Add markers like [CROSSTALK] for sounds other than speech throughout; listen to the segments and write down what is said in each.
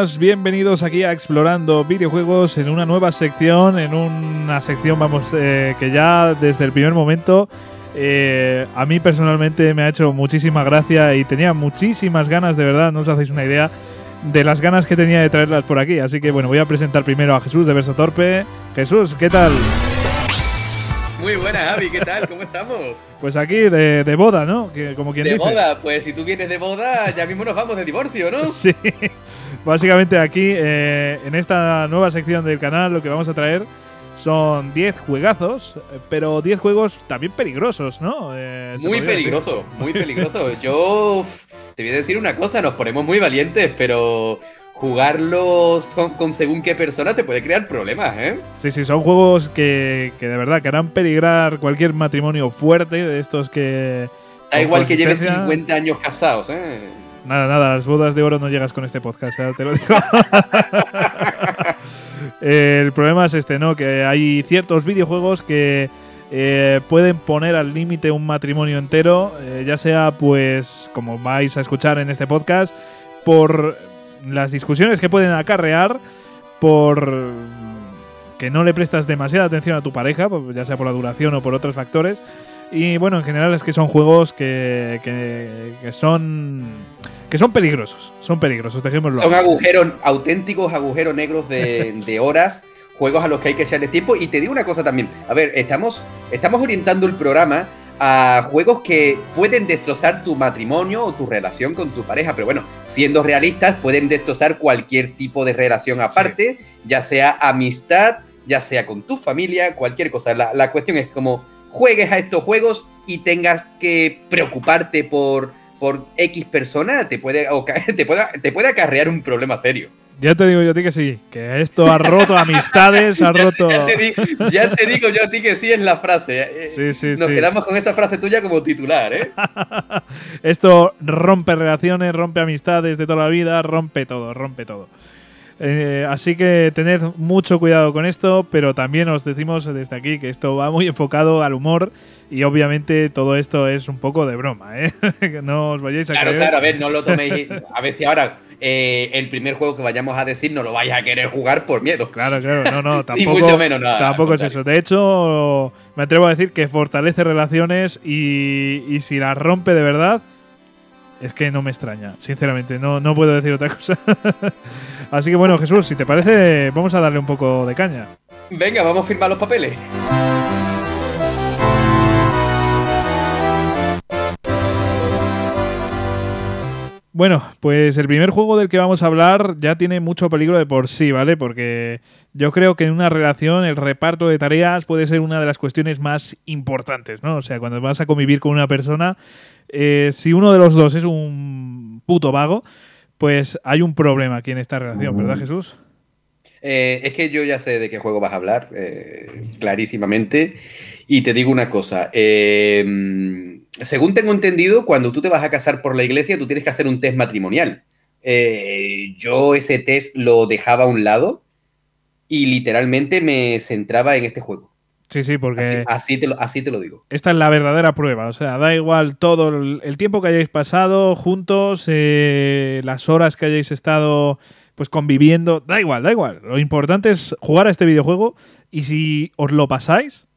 Bienvenidos aquí a Explorando Videojuegos en una nueva sección, en una sección, vamos, eh, que ya desde el primer momento eh, a mí personalmente me ha hecho muchísima gracia y tenía muchísimas ganas, de verdad, no os hacéis una idea de las ganas que tenía de traerlas por aquí. Así que bueno, voy a presentar primero a Jesús de Verso Torpe. Jesús, ¿qué tal? Muy buenas, Javi, ¿qué tal? ¿Cómo estamos? Pues aquí de, de boda, ¿no? Que, como quien de dice. boda, pues si tú vienes de boda, ya mismo nos vamos de divorcio, ¿no? [LAUGHS] Sí. Básicamente aquí, eh, en esta nueva sección del canal, lo que vamos a traer son 10 juegazos, pero 10 juegos también peligrosos, ¿no? Eh, muy peligroso, muy [LAUGHS] peligroso. Yo te voy a decir una cosa, nos ponemos muy valientes, pero jugarlos con, según qué persona te puede crear problemas, ¿eh? Sí, sí, son juegos que, que de verdad que harán peligrar cualquier matrimonio fuerte de estos que... Da igual que lleves 50 años casados, ¿eh? Nada, nada, las bodas de oro no llegas con este podcast, ¿eh? te lo digo. [LAUGHS] El problema es este, ¿no? Que hay ciertos videojuegos que eh, pueden poner al límite un matrimonio entero, eh, ya sea, pues, como vais a escuchar en este podcast, por las discusiones que pueden acarrear por que no le prestas demasiada atención a tu pareja, pues, ya sea por la duración o por otros factores. Y bueno, en general es que son juegos que, que, son que son peligrosos, son peligrosos, dejémoslo. Son agujeros, auténticos agujeros negros de, [LAUGHS] de, horas, juegos a los que hay que echarle tiempo. Y te digo una cosa también, a ver, estamos, estamos orientando el programa a juegos que pueden destrozar tu matrimonio o tu relación con tu pareja, pero bueno, siendo realistas, pueden destrozar cualquier tipo de relación aparte, ya sea amistad, ya sea con tu familia, cualquier cosa. La, cuestión es como juegues a estos juegos y tengas que preocuparte por, por X persona, te puede, [LAUGHS] te, puede, te puede acarrear un problema serio. Ya te digo yo a ti que sí, que esto ha roto amistades, ha [LAUGHS] roto. Ya te, digo yo a ti que sí es la frase. Eh, sí, sí, Nos quedamos con esa frase tuya como titular, ¿eh? [LAUGHS] esto rompe relaciones, rompe amistades de toda la vida, rompe todo, rompe todo. Eh, así que tened mucho cuidado con esto, pero también os decimos desde aquí que esto va muy enfocado al humor y obviamente todo esto es un poco de broma, ¿eh? [LAUGHS] no os vayáis a Claro, claro, a ver, no lo toméis. A ver si ahora eh, el primer juego que vayamos a decir no lo vais a querer jugar por miedo. Claro, claro, no, no, [LAUGHS] tampoco, mucho menos nada, tampoco es eso. De hecho, me atrevo a decir que fortalece relaciones y, y si las rompe de verdad, es que no me extraña, sinceramente, no, no puedo decir otra [LAUGHS] cosa. Así que bueno, Jesús, si te parece, vamos a darle un poco de caña. Venga, vamos a firmar los papeles. Bueno, pues el primer juego del que vamos a hablar ya tiene mucho peligro de por sí, ¿vale? Porque yo creo que en una relación el reparto de tareas puede ser una de las cuestiones más importantes, ¿no? O sea, cuando vas a convivir con una persona, eh, si uno de los dos es un puto vago, pues hay un problema aquí en esta relación, ¿verdad, Jesús? Eh, es que yo ya sé de qué juego vas a hablar, eh, clarísimamente. Y te digo una cosa, eh, según tengo entendido, cuando tú te vas a casar por la iglesia, tú tienes que hacer un test matrimonial. Eh, yo ese test lo dejaba a un lado y literalmente me centraba en este juego. Sí, sí, porque. Así, te, lo, así te lo digo. Esta es la verdadera prueba. O sea, da igual todo el tiempo que hayáis pasado juntos, eh, las horas que hayáis estado pues conviviendo. Da igual, da igual. Lo importante es jugar a este videojuego y si os lo pasáis,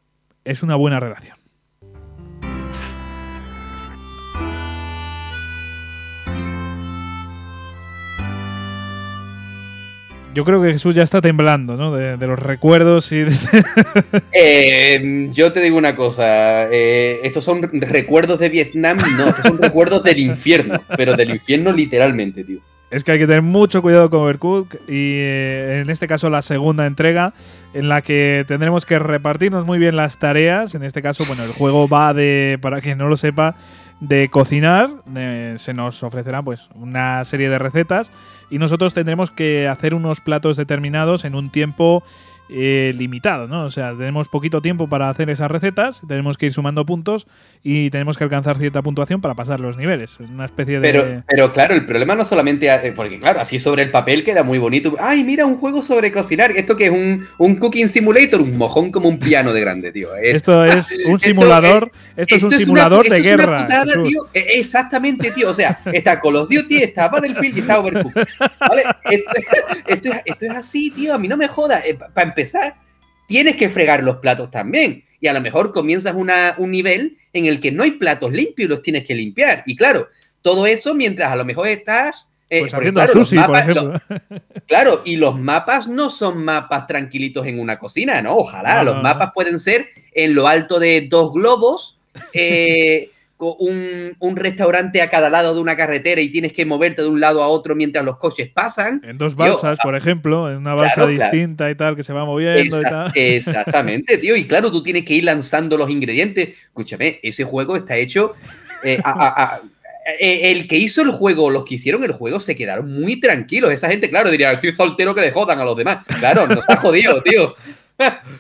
es una buena relación. Yo creo que Jesús ya está temblando, ¿no? De, los recuerdos y... [LAUGHS] Eh, yo te digo una cosa, eh, estos son recuerdos de Vietnam, no, estos son recuerdos del infierno, pero del infierno literalmente, tío. Es que hay que tener mucho cuidado con Overcooked y eh, en este caso la segunda entrega en la que tendremos que repartirnos muy bien las tareas. En este caso, bueno, el juego va de, para quien no lo sepa, de cocinar. se nos ofrecerá pues una serie de recetas y nosotros tendremos que hacer unos platos determinados en un tiempo eh, limitado, ¿no? O sea, tenemos poquito tiempo para hacer esas recetas, tenemos que ir sumando puntos y tenemos que alcanzar cierta puntuación para pasar los niveles. Una especie de. Pero, pero claro, el problema no solamente. eh, Porque, claro, así sobre el papel queda muy bonito. Ay, mira, un juego sobre cocinar. Esto que es un, un cooking simulator, un mojón como un piano de grande, tío. Es- Esto es un simulador. Esto, es un simulador de guerra. putada, Jesús. tío. Eh, Exactamente, tío. O sea, está Call of Duty, está Battlefield y está Overcooked. ¿Vale? Esto, [LAUGHS] esto es, esto es así, tío. A mí no me joda. Para empezar, tienes que fregar los platos también. Y a lo mejor comienzas una, un nivel en el que no hay platos limpios y los tienes que limpiar. Y claro, todo eso mientras a lo mejor estás. eh, Pues porque claro, los sushi, por mapas- ejemplo. [LAUGHS] Claro, y los mapas no son mapas tranquilitos en una cocina, ¿no? Ojalá, No, los no, no. mapas pueden ser en lo alto de dos globos, eh, [LAUGHS] un, un restaurante a cada lado de una carretera y tienes que moverte de un lado a otro mientras los coches pasan. En dos Tío, balsas, por ejemplo, en una balsa Claro, claro. distinta y tal, que se va moviendo y tal. exactamente, [LAUGHS] tío. Y claro, tú tienes que ir lanzando los ingredientes. Escúchame, ese juego está hecho. eh, a- a- a- eh, el que hizo el juego, los que hicieron el juego, se quedaron muy tranquilos. Esa gente, claro, diría, estoy soltero que le jodan a los demás. Claro, nos ha jodido, tío. [LAUGHS]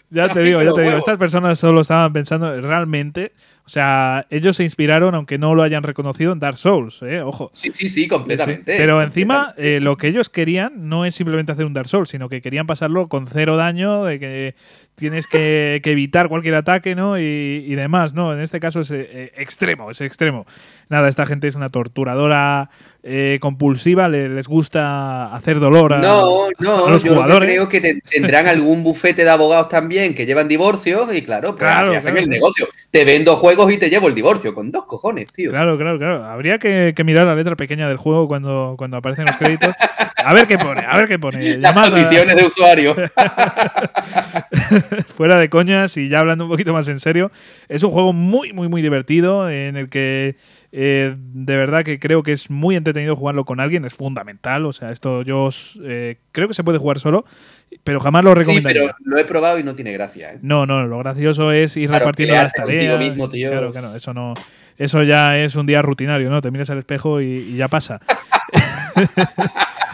Ya [LAUGHS] te digo, ya te digo. Estas personas solo estaban pensando realmente. O sea, ellos se inspiraron, aunque no lo hayan reconocido, en Dark Souls, ¿eh? Ojo. Sí, sí, sí, completamente. Pero encima, completamente. eh, lo que ellos querían no es simplemente hacer un Dark Souls, sino que querían pasarlo con cero daño, de que tienes que, que evitar cualquier ataque, ¿no? Y, y demás, ¿no? En este caso es eh, extremo, es extremo. Nada, esta gente es una torturadora eh, compulsiva, le- les gusta hacer dolor a, No, a no, los yo jugadores. creo que te- tendrán algún bufete de abogados también que llevan divorcios y claro, pues Claro, hacen claro, el negocio. Te vendo juegos y te llevo el divorcio, con dos cojones, tío. Claro, claro, claro. Habría que, que mirar la letra pequeña del juego cuando, cuando aparecen los créditos. [LAUGHS] A ver qué pone, a ver qué pone. Las condiciones de usuario. [LAUGHS] fuera de coñas y ya hablando un poquito más en serio, es un juego muy, muy, muy divertido en el que eh, de verdad que creo que es muy entretenido jugarlo con alguien, es fundamental. O sea, esto yo eh, creo que se puede jugar solo, pero jamás lo Sí, recomendaría. pero lo he probado y no tiene gracia. ¿eh? No, no, lo gracioso es ir Claro, repartiendo las tareas. mismo, tío. Claro, claro, eso no. Eso ya es un día rutinario, ¿no? Te miras al espejo y, y ya pasa. [LAUGHS]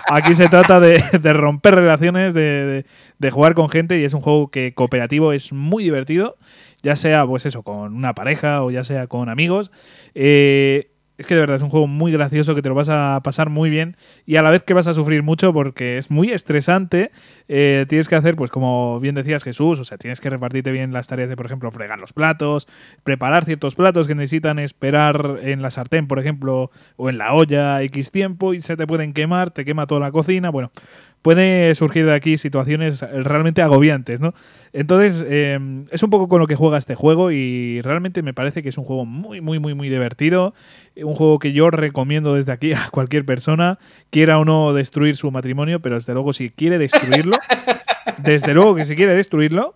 Aquí se trata de, romper relaciones, de, de- de jugar con gente y es un juego que cooperativo es muy divertido, ya sea pues eso, con una pareja o ya sea con amigos. Eh, es que de verdad es un juego muy gracioso que te lo vas a pasar muy bien y a la vez que vas a sufrir mucho porque es muy estresante. Eh, tienes que hacer, pues como bien decías Jesús, o sea, tienes que repartirte bien las tareas de, por ejemplo, fregar los platos, preparar ciertos platos que necesitan esperar en la sartén, por ejemplo, o en la olla X tiempo y se te pueden quemar, te quema toda la cocina. Bueno, puede surgir de aquí situaciones realmente agobiantes, ¿no? Entonces, eh, es un poco con lo que juega este juego y realmente me parece que es un juego muy, muy, muy, muy divertido. Un juego que yo recomiendo desde aquí a cualquier persona, quiera o no destruir su matrimonio, pero desde luego si quiere destruirlo, [LAUGHS] desde luego que si quiere destruirlo,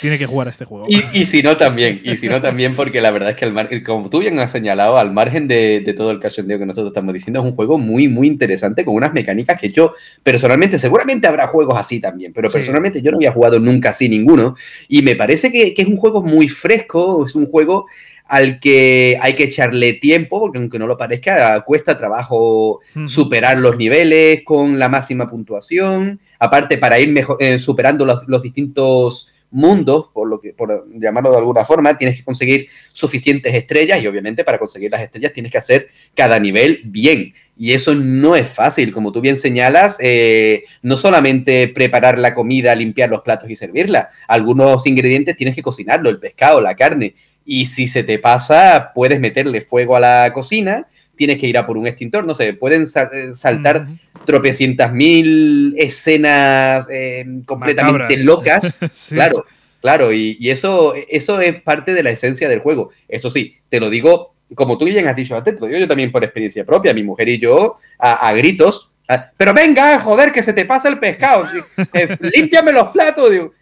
tiene que jugar a este juego. Y, y si no también, y si no también, porque la verdad es que al mar- como tú bien has señalado, al margen de, de todo el cachondeo que nosotros estamos diciendo, es un juego muy, muy interesante con unas mecánicas que yo personalmente, seguramente habrá juegos así también, pero Sí. personalmente yo no había jugado nunca así ninguno, y me parece que, que es un juego muy fresco, es un juego al que hay que echarle tiempo, porque aunque no lo parezca, cuesta trabajo superar los niveles con la máxima puntuación. Aparte, para ir mejor, eh, superando los, los distintos mundos, por lo que por llamarlo de alguna forma, tienes que conseguir suficientes estrellas y obviamente para conseguir las estrellas tienes que hacer cada nivel bien. Y eso no es fácil, como tú bien señalas, eh, no solamente preparar la comida, limpiar los platos y servirla, algunos ingredientes tienes que cocinarlo, el pescado, la carne. Y si se te pasa, puedes meterle fuego a la cocina, tienes que ir a por un extintor, no sé, pueden sal- eh, saltar tropecientas mil escenas eh, completamente Macabras. locas. [LAUGHS] Sí. Claro, claro, y, y eso, eso es parte de la esencia del juego. Eso sí, te lo digo, como tú bien has dicho antes, te lo digo yo también por experiencia propia, mi mujer y yo, a, a gritos, a, pero venga, joder, que se te pasa el pescado, eh, [LAUGHS] límpiame los platos, digo,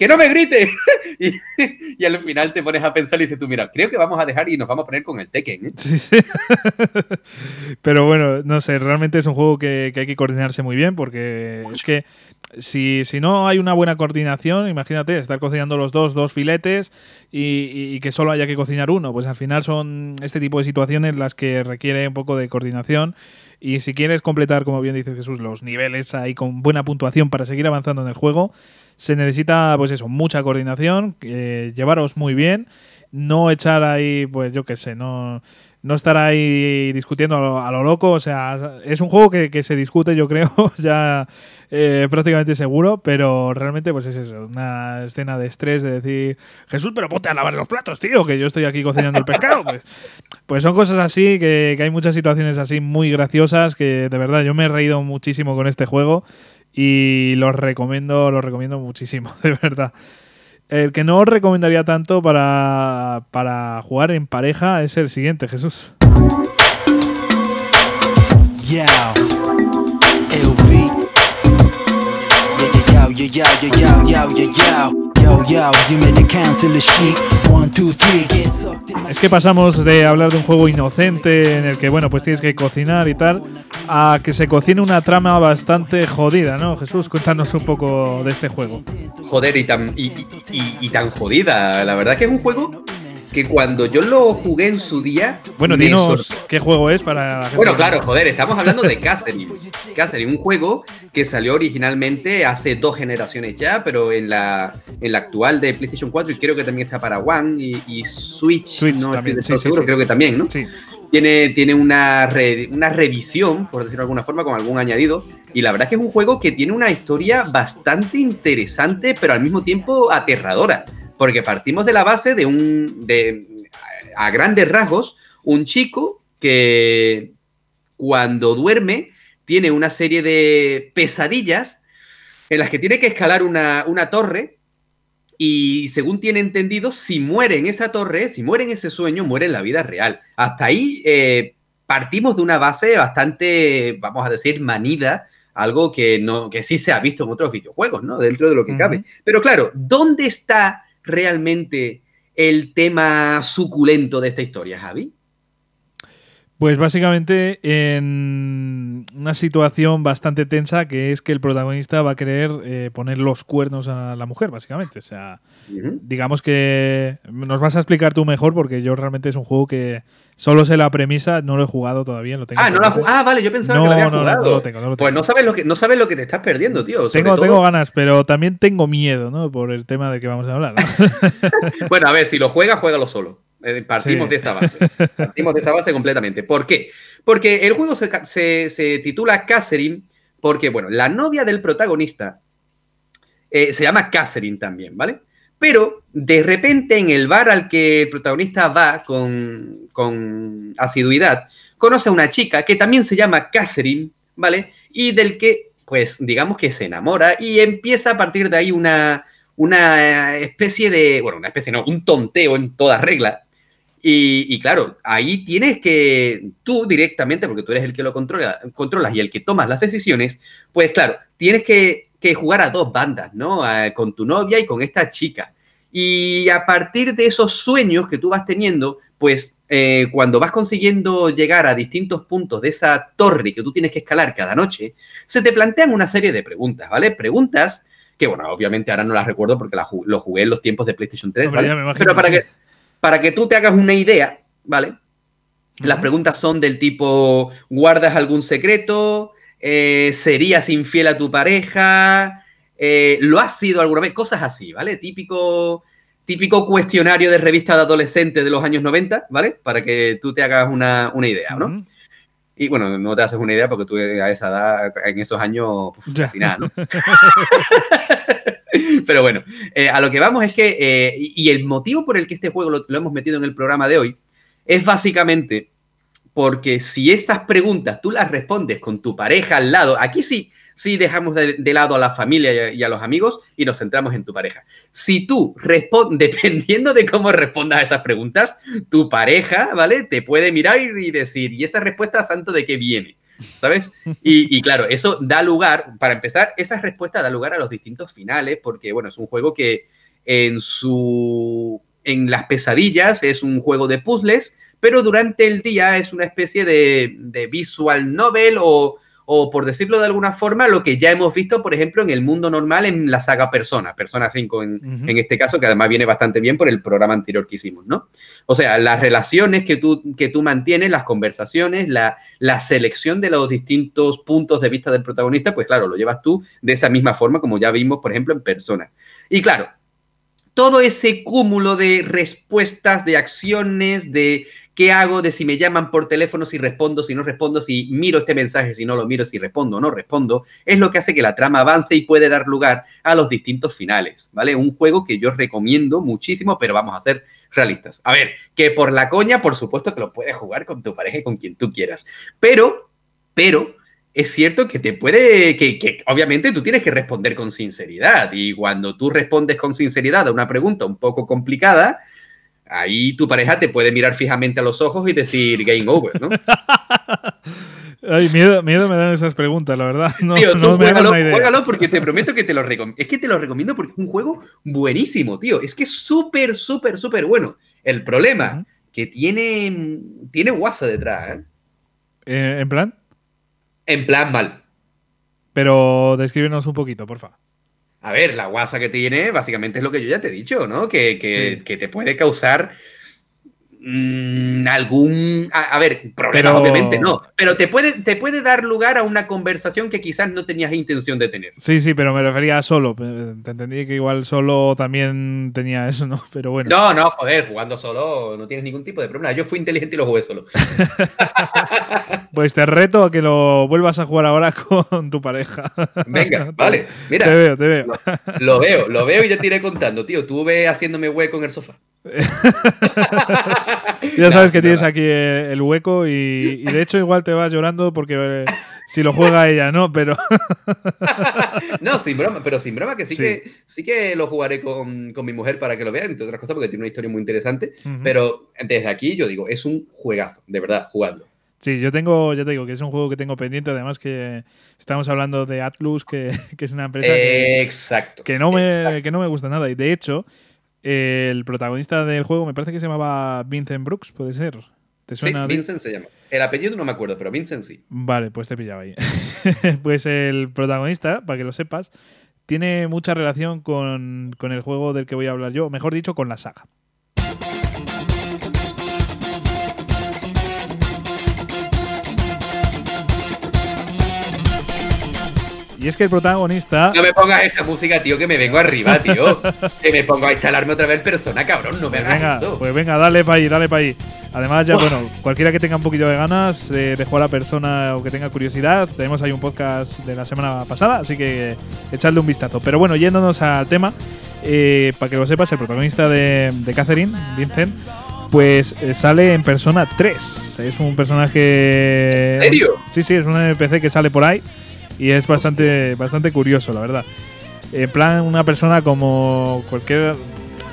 que no me grite. [LAUGHS] y, al final te pones a pensar y dices tú, mira, creo que vamos a dejar y nos vamos a poner con el Tekken. ¿eh? Sí, sí. [LAUGHS] Pero bueno, no sé, realmente es un juego que, hay que coordinarse muy bien porque es que si, si, no hay una buena coordinación, imagínate, estar cocinando los dos, dos filetes y, y, que solo haya que cocinar uno, pues al final son este tipo de situaciones las que requiere un poco de coordinación y si quieres completar, como bien dice Jesús, los niveles ahí con buena puntuación para seguir avanzando en el juego, se necesita, pues eso, mucha coordinación, eh, llevaros muy bien, no echar ahí, pues yo qué sé, no no estar ahí discutiendo a lo, loco. O sea, es un juego que, se discute, yo creo, [LAUGHS] ya eh, prácticamente seguro, pero realmente, pues es eso, una escena de estrés de decir, Jesús, pero ponte a lavar los platos, tío, que yo estoy aquí cocinando el pescado. [LAUGHS] Pues, pues son cosas así, que, que hay muchas situaciones así muy graciosas que de verdad yo me he reído muchísimo con este juego y los recomiendo, los recomiendo muchísimo, [LAUGHS] de verdad. El que no os recomendaría tanto para, para jugar en pareja es el siguiente, Jesús. Es que pasamos de hablar de un juego inocente en el que, bueno, pues tienes que cocinar y tal, a que se cocine una trama bastante jodida, ¿no? Jesús, cuéntanos un poco de este juego. Joder, y tan, y, tan jodida. La verdad que es un juego que cuando yo lo jugué en su día. Bueno, dinos qué juego es para Bueno, claro, joder, estamos hablando de Catherine. [LAUGHS] Catherine, un juego que salió originalmente hace dos generaciones ya, pero en la, en la actual de PlayStation 4 y creo que también está para One y, Switch. no también, seguro, creo que también, ¿no? Sí. Tiene, tiene una, una revisión, por decirlo de alguna forma, con algún añadido. Y la verdad es que es un juego que tiene una historia bastante interesante, pero al mismo tiempo aterradora porque partimos de la base de un, de, a grandes rasgos, un chico que cuando duerme tiene una serie de pesadillas en las que tiene que escalar una, torre y según tiene entendido, si muere en esa torre, si muere en ese sueño, muere en la vida real. Hasta ahí eh, partimos de una base bastante, vamos a decir, manida, algo que, no, que sí se ha visto en otros videojuegos, ¿no? Dentro de lo que cabe. Pero claro, ¿dónde está realmente el tema suculento de esta historia, Javi? Pues básicamente en una situación bastante tensa que es que el protagonista va a querer eh, poner los cuernos a la mujer, básicamente. O sea, digamos que nos vas a explicar tú mejor porque yo realmente es un juego que solo sé la premisa, no lo he jugado todavía. Lo tengo ah, no lo ah, vale, yo pensaba que lo había jugado. No, lo tengo, no lo Pues no sabes lo que, no sabes lo que te estás perdiendo, tío. Tengo, tengo ganas, pero también tengo miedo, ¿no? Por el tema de que vamos a hablar. [LAUGHS] bueno, a ver, si lo juegas, juégalo solo. Eh, partimos de esa base. Partimos de esa base completamente. ¿Por qué? Porque el juego se, titula Catherine porque, bueno, la novia del protagonista eh, se llama Catherine también, ¿vale? Pero de repente en el bar al que el protagonista va con, con asiduidad, conoce a una chica que también se llama Catherine, ¿vale? Y del que, pues, digamos que se enamora y empieza a partir de ahí una, una especie de, bueno, una especie, no, un tonteo en toda regla, y, claro, ahí tienes que tú directamente, porque tú eres el que lo controla, controlas y el que tomas las decisiones, pues claro, tienes que, jugar a dos bandas, ¿no? con tu novia y con esta chica. Y a partir de esos sueños que tú vas teniendo, pues eh, cuando vas consiguiendo llegar a distintos puntos de esa torre que tú tienes que escalar cada noche, se te plantean una serie de preguntas, ¿vale? Preguntas que, bueno, obviamente ahora no las recuerdo porque lo jugué en los tiempos de PlayStation 3, ¿vale? Pero para que para que tú te hagas una idea, ¿vale? Las preguntas son del tipo, ¿guardas algún secreto? Eh, ¿Serías infiel a tu pareja? Eh, ¿Lo has sido alguna vez? Cosas así, ¿vale? Típico, típico cuestionario de revista de adolescente de los años 90, ¿vale? Para que tú te hagas una, idea, ¿no? Y bueno, no te haces una idea porque tú a esa edad, en esos años, casi nada, ¿no? [LAUGHS] [LAUGHS] Pero bueno, eh, a lo que vamos es que, eh, y el motivo por el que este juego lo, hemos metido en el programa de hoy, es básicamente porque si estas preguntas tú las respondes con tu pareja al lado, aquí sí, sí dejamos de, lado a la familia y a, los amigos y nos centramos en tu pareja. Si tú respondes, [LAUGHS] dependiendo de cómo respondas a esas preguntas, tu pareja, ¿vale? Te puede mirar y decir, ¿y esa respuesta santo de qué viene? ¿Sabes? Y, claro, eso da lugar, para empezar, esa respuesta da lugar a los distintos finales, porque, bueno, es un juego que en su... en las pesadillas es un juego de puzzles, pero durante el día es una especie de, visual novel o, o por decirlo de alguna forma, lo que ya hemos visto, por ejemplo, en el mundo normal en la saga Persona, Persona 5 en, en este caso, que además viene bastante bien por el programa anterior que hicimos, ¿no? O sea, las relaciones que tú, que tú mantienes, las conversaciones, la, la selección de los distintos puntos de vista del protagonista, pues claro, lo llevas tú de esa misma forma como ya vimos, por ejemplo, en Persona. Y claro, todo ese cúmulo de respuestas, de acciones, de qué hago, de si me llaman por teléfono, si respondo, si no respondo, si miro este mensaje, si no lo miro, si respondo o no respondo, es lo que hace que la trama avance y puede dar lugar a los distintos finales, ¿vale? Un juego que yo recomiendo muchísimo, pero vamos a ser realistas. A ver, que por la coña, por supuesto que lo puedes jugar con tu pareja con quien tú quieras, pero, pero, es cierto que te puede, que, que, obviamente tú tienes que responder con sinceridad y cuando tú respondes con sinceridad a una pregunta un poco complicada, ahí tu pareja te puede mirar fijamente a los ojos y decir game over, ¿no? [LAUGHS] Ay, miedo, miedo me dan esas preguntas, la verdad. No, tío, no me juégalo, idea. juégalo porque te prometo que te lo recomiendo. Es que te lo recomiendo porque es un juego buenísimo, tío. Es que es súper, súper, súper bueno. El problema, Ujú. que tiene, tiene guasa detrás, ¿eh? Eh, en plan, En plan mal. pero descríbenos un poquito, porfa. A ver, la guasa que tiene básicamente es lo que yo ya te he dicho, ¿no? Que, que- Sí. que te puede causar mm, algún... A, a ver, problemas Pero- obviamente no, pero te puede, te puede dar lugar a una conversación que quizás no tenías intención de tener. Sí, sí, pero me refería a solo. Te entendí que igual solo también tenía eso, ¿no? [LAUGHS] Pero bueno. No, no, joder, jugando solo no tienes ningún tipo de problema. Yo fui inteligente y lo jugué solo. [LAUGHS] Pues te reto a que lo vuelvas a jugar ahora [LAUGHS] con tu pareja. Venga, vale, mira. Te veo, te veo. Lo veo, lo veo y ya te iré contando, tío. Tú ve haciéndome hueco en el sofá. [LAUGHS] Ya sabes que tienes nada. aquí eh, el hueco y, y de hecho igual te vas llorando porque eh, si lo juega ella, ¿no? Pero [LAUGHS] No, sin broma, pero sin broma que sí, Sí. que sí que lo jugaré con, con mi mujer para que lo vean, entre otras cosas, porque tiene una historia muy interesante. Pero desde aquí yo digo, es un juegazo, de verdad, jugadlo. Sí, yo tengo, ya te digo que es un juego que tengo pendiente, además que estamos hablando de Atlus, que, [LAUGHS] que es una empresa que, Exacto. que no me, exacto. que no me gusta nada. Y de hecho, el protagonista del juego me parece que se llamaba Vincent Brooks, puede ser. ¿Te Sí, suena? de- Vincent se llama. El apellido no me acuerdo, pero Vincent sí. Vale, pues te pillaba ahí. [LAUGHS] pues el protagonista, para que lo sepas, tiene mucha relación con, con el juego del que voy a hablar yo, mejor dicho, con la saga. Y es que el protagonista. No me pongas esta música, tío, que me vengo arriba, tío. [LAUGHS] que me pongo a instalarme otra vez persona, cabrón. No me Pues hagas venga, eso. pues venga, dale para ahí, dale para ahí. Además, ya, bueno, cualquiera que tenga un poquito de ganas eh, de jugar a persona o que tenga curiosidad, tenemos ahí un podcast de la semana pasada, así que echadle un vistazo. Pero bueno, yéndonos al tema, eh, para que lo sepas, el protagonista de, de Catherine, Vincent, pues eh, sale en Persona 3. Es un personaje. ¿En serio? Sí, sí, es un NPC que sale por ahí y es bastante, bastante curioso, la verdad. En plan, una persona como cualquier.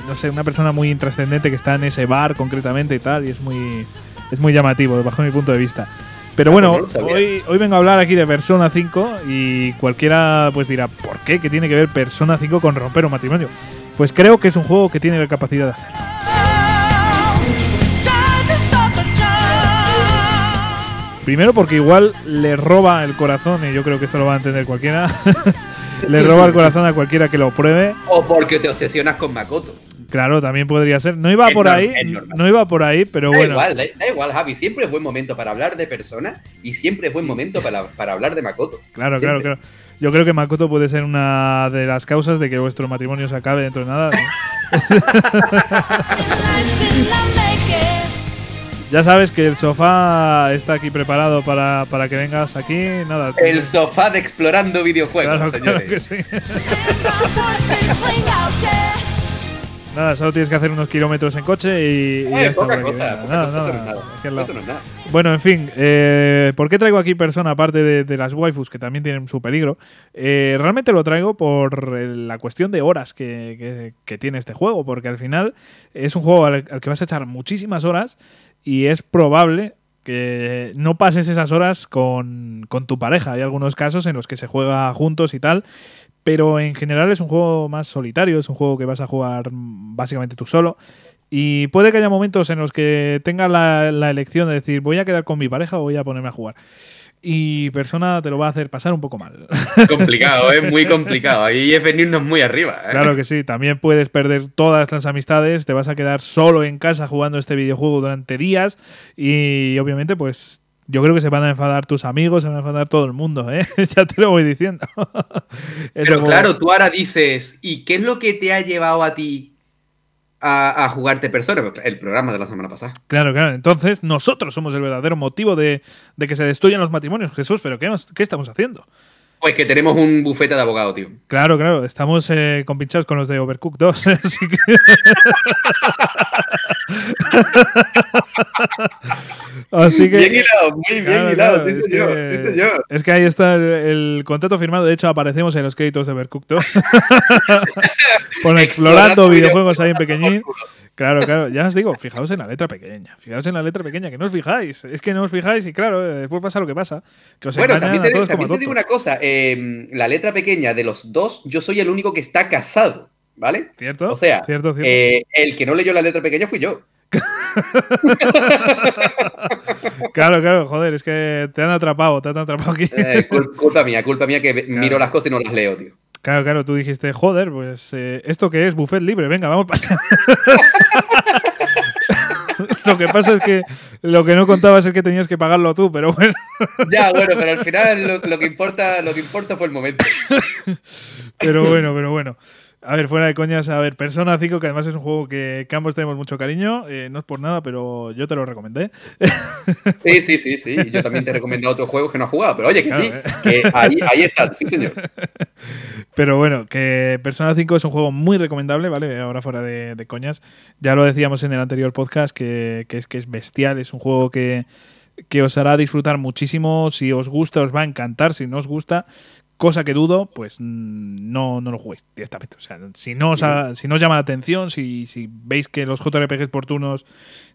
No sé, una persona muy intrascendente que está en ese bar concretamente y tal, y es muy, es muy llamativo bajo mi punto de vista. Pero Ah, bueno, pues hoy, hoy vengo a hablar aquí de Persona 5 y cualquiera pues dirá, ¿por qué? ¿Qué tiene que ver Persona 5 con romper un matrimonio? Pues creo que es un juego que tiene la capacidad de hacerlo. Primero porque igual le roba el corazón, y yo creo que esto lo va a entender cualquiera. [LAUGHS] le roba el corazón a cualquiera que lo pruebe. O porque te obsesionas con Makoto. Claro, también podría ser. No iba Es por normal, ahí, no iba por ahí, pero Da bueno. igual, da, da igual, Javi. Siempre es buen momento para hablar de personas y siempre es buen momento para, para hablar de Makoto. Claro, claro, claro. Yo creo que Makoto puede ser una de las causas de que vuestro matrimonio se acabe dentro de nada. ¿no? [LAUGHS] [LAUGHS] ya sabes que el sofá está aquí preparado para, para que vengas aquí. Nada. El sofá de explorando videojuegos, claro, claro señores. que sí. [LAUGHS] Nada, solo tienes que hacer unos kilómetros en coche y, y Eh, ya está. poca cosa, poca Nada, cosa, nada, nada. es no es nada. Bueno, en fin, eh, ¿por qué traigo aquí persona aparte de, de las waifus que también tienen su peligro? Eh, realmente lo traigo por la cuestión de horas que, que- que tiene este juego, porque al final es un juego al, al que vas a echar muchísimas horas y es probable que no pases esas horas con, con tu pareja. Hay algunos casos en los que se juega juntos y tal, pero en general es un juego más solitario, es un juego que vas a jugar básicamente tú solo. Y puede que haya momentos en los que tenga la, la elección de decir, voy a quedar con mi pareja o voy a ponerme a jugar. Y Persona te lo va a hacer pasar un poco mal. [LAUGHS] Complicado, es muy complicado. Ahí es venirnos muy arriba. ¿eh? Claro que sí, también puedes perder todas las amistades, te vas a quedar solo en casa jugando este videojuego durante días y obviamente pues yo creo que se van a enfadar tus amigos, se van a enfadar todo el mundo, ¿eh? [LAUGHS] ya te lo voy diciendo. [LAUGHS] Pero claro, tú ahora dices, ¿y qué es lo que te ha llevado a ti a, jugarte persona, el programa de la semana pasada. Claro, claro. Entonces, nosotros somos el verdadero motivo de, que se destruyan los matrimonios. Jesús, ¿pero qué, qué estamos haciendo? Pues que tenemos un bufete de abogado, tío. Claro, claro. Estamos eh, compinchados con los de Overcooked 2. [LAUGHS] así que... así que... Bien hilado, muy bien hilado. sí, señor, que, sí, señor. Es que ahí está el, contrato firmado. De hecho, aparecemos en los créditos de Overcooked [LAUGHS] 2. Por explorando videojuegos ahí en pequeñín. Claro, claro, ya os digo, fijaos en la letra pequeña, fijaos en la letra pequeña, que no os fijáis, es que no os fijáis y claro, eh, después pasa lo que pasa. Que os bueno, también, te, también te, digo una cosa, em, la letra pequeña de los dos, yo soy el único que está casado, ¿vale? ¿Cierto? O sea, ¿Cierto, eh, el que no leyó la letra pequeña fui yo. [LAUGHS] claro, claro, joder, es que te han atrapado, te han atrapado aquí. Eh, culpa mía, culpa mía que [LAUGHS] miro las cosas y no las leo, tío. Claro, claro, tú dijiste, joder, pues eh, esto que es buffet libre, venga, vamos para [LAUGHS] Lo que pasa es que lo que no contabas es que tenías que pagarlo tú, pero bueno. Ya, bueno, pero al final lo, que importa, lo que importa fue el momento. Pero bueno, pero bueno. A ver, fuera de coñas, a ver, Persona 5, que además es un juego que, ambos tenemos mucho cariño, eh, no es por nada, pero yo te lo recomendé. Sí, sí, sí, sí. Yo también te he recomendado otros juegos que no has jugado, pero oye, que sí, eh. que ahí, ahí está, sí, señor. Pero bueno, que Persona 5 es un juego muy recomendable, ¿vale? Ahora fuera de, coñas. Ya lo decíamos en el anterior podcast, que, es que es bestial, es un juego que, que os hará disfrutar muchísimo. Si os gusta, os va a encantar. Si no os gusta, cosa que dudo, pues no, no lo juguéis directamente. O sea, si no os, si no llama la atención, si, si, veis que los JRPGs por turnos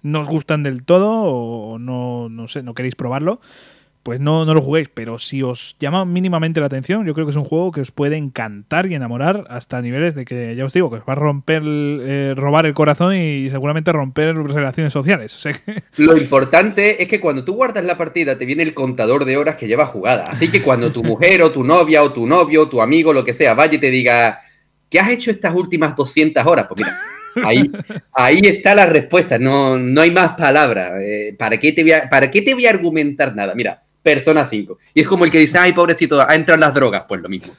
no os gustan del todo o no, no sé, no queréis probarlo, pues no, no lo juguéis. Pero si os llama mínimamente la atención, yo creo que es un juego que os puede encantar y enamorar hasta niveles de que, ya os digo, que os va a romper, eh, robar el corazón y seguramente romper relaciones sociales. [LAUGHS] Lo importante es que cuando tú guardas la partida te viene el contador de horas que lleva jugada. Así que cuando tu mujer o tu novia o tu novio o tu amigo, lo que sea, vaya y te diga, ¿qué has hecho estas últimas 200 horas? Pues mira. Ahí, ahí está la respuesta, no, no hay más palabras. Eh, ¿para, qué te ¿Para qué te voy a argumentar nada? Mira, Persona 5. Y es como el que dice, ay, pobrecito, ha entrado en las drogas. Pues lo mismo.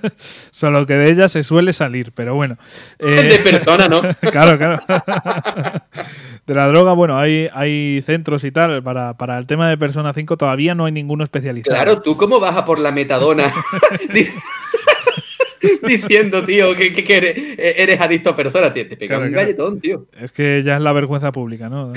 [LAUGHS] Solo que de ella se suele salir, pero bueno. [LAUGHS] de eh, persona, ¿no? [LAUGHS] claro, claro. de la droga, bueno, hay, hay centros y tal. Para, para, el tema de Persona 5 todavía no hay ninguno especializado. Claro, ¿tú cómo vas a por la metadona? diciendo, tío, que, eres, eres, adicto a personas. Te, te un galletón, tío. Es que ya es la vergüenza pública, ¿no?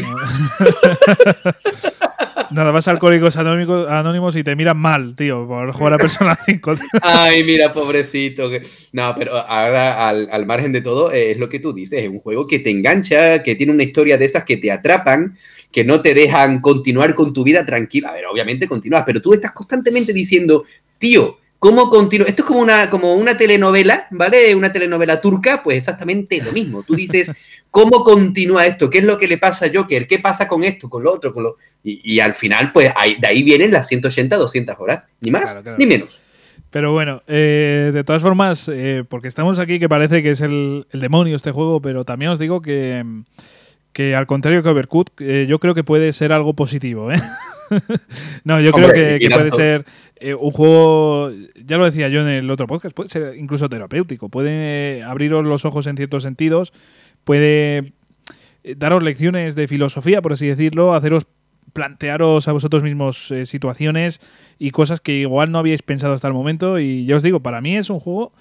Nada, vas a Alcohólicos Anónimos, anónimos y te miran mal, tío, por jugar a Persona [LAUGHS] 5. Ay, mira, pobrecito. No, pero ahora, al, margen de todo, es lo que tú dices. Es un juego que te engancha, que tiene una historia de esas que te atrapan, que no te dejan continuar con tu vida tranquila. A ver, obviamente continúas, pero tú estás constantemente diciendo, tío, ¿Cómo continúa? Esto es como una, como una telenovela, ¿vale? Una telenovela turca, pues exactamente lo mismo. Tú dices, ¿cómo continúa esto? ¿Qué es lo que le pasa a Joker? ¿Qué pasa con esto, con lo otro? Con lo... Y, al final, pues de ahí vienen las 180, 200 horas, ni más ni menos. Pero bueno, eh, de todas formas, eh, porque estamos aquí que parece que es el, demonio este juego, pero también os digo que, que al contrario que Overcooked, eh, yo creo que puede ser algo positivo, ¿eh? [LAUGHS] no, yo creo que, puede ser eh, un juego, ya lo decía yo en el otro podcast, puede ser incluso terapéutico, puede abriros los ojos en ciertos sentidos, puede eh, daros lecciones de filosofía, por así decirlo, haceros plantearos a vosotros mismos eh, situaciones y cosas que igual no habíais pensado hasta el momento. Y ya os digo, para mí es un juego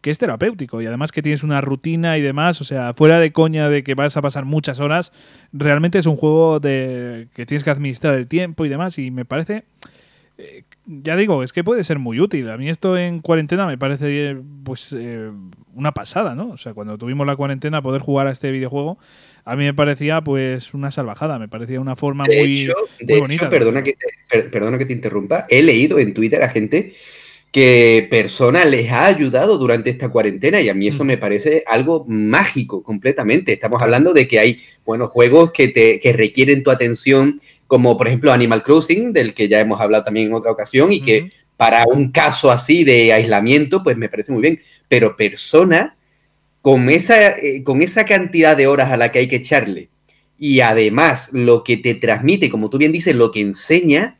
que es terapéutico y además que tienes una rutina y demás, o sea, fuera de coña de que vas a pasar muchas horas, realmente es un juego de que tienes que administrar el tiempo y demás y me parece eh, ya digo, es que puede ser muy útil. A mí esto en cuarentena me parece pues eh, una pasada, ¿no? O sea, cuando tuvimos la cuarentena poder jugar a este videojuego, a mí me parecía pues una salvajada, me parecía una forma muy, bonita. perdona, que perdona que te interrumpa, he leído en Twitter a gente que persona les ha ayudado durante esta cuarentena y a mí eso me parece algo mágico completamente. Estamos hablando de que hay, buenos juegos que, te, que requieren tu atención, como por ejemplo Animal Crossing, del que ya hemos hablado también en otra ocasión, y que para un caso así de aislamiento, pues me parece muy bien. Pero persona, con esa, eh, con esa cantidad de horas a la que hay que echarle, y además lo que te transmite, como tú bien dices, lo que enseña,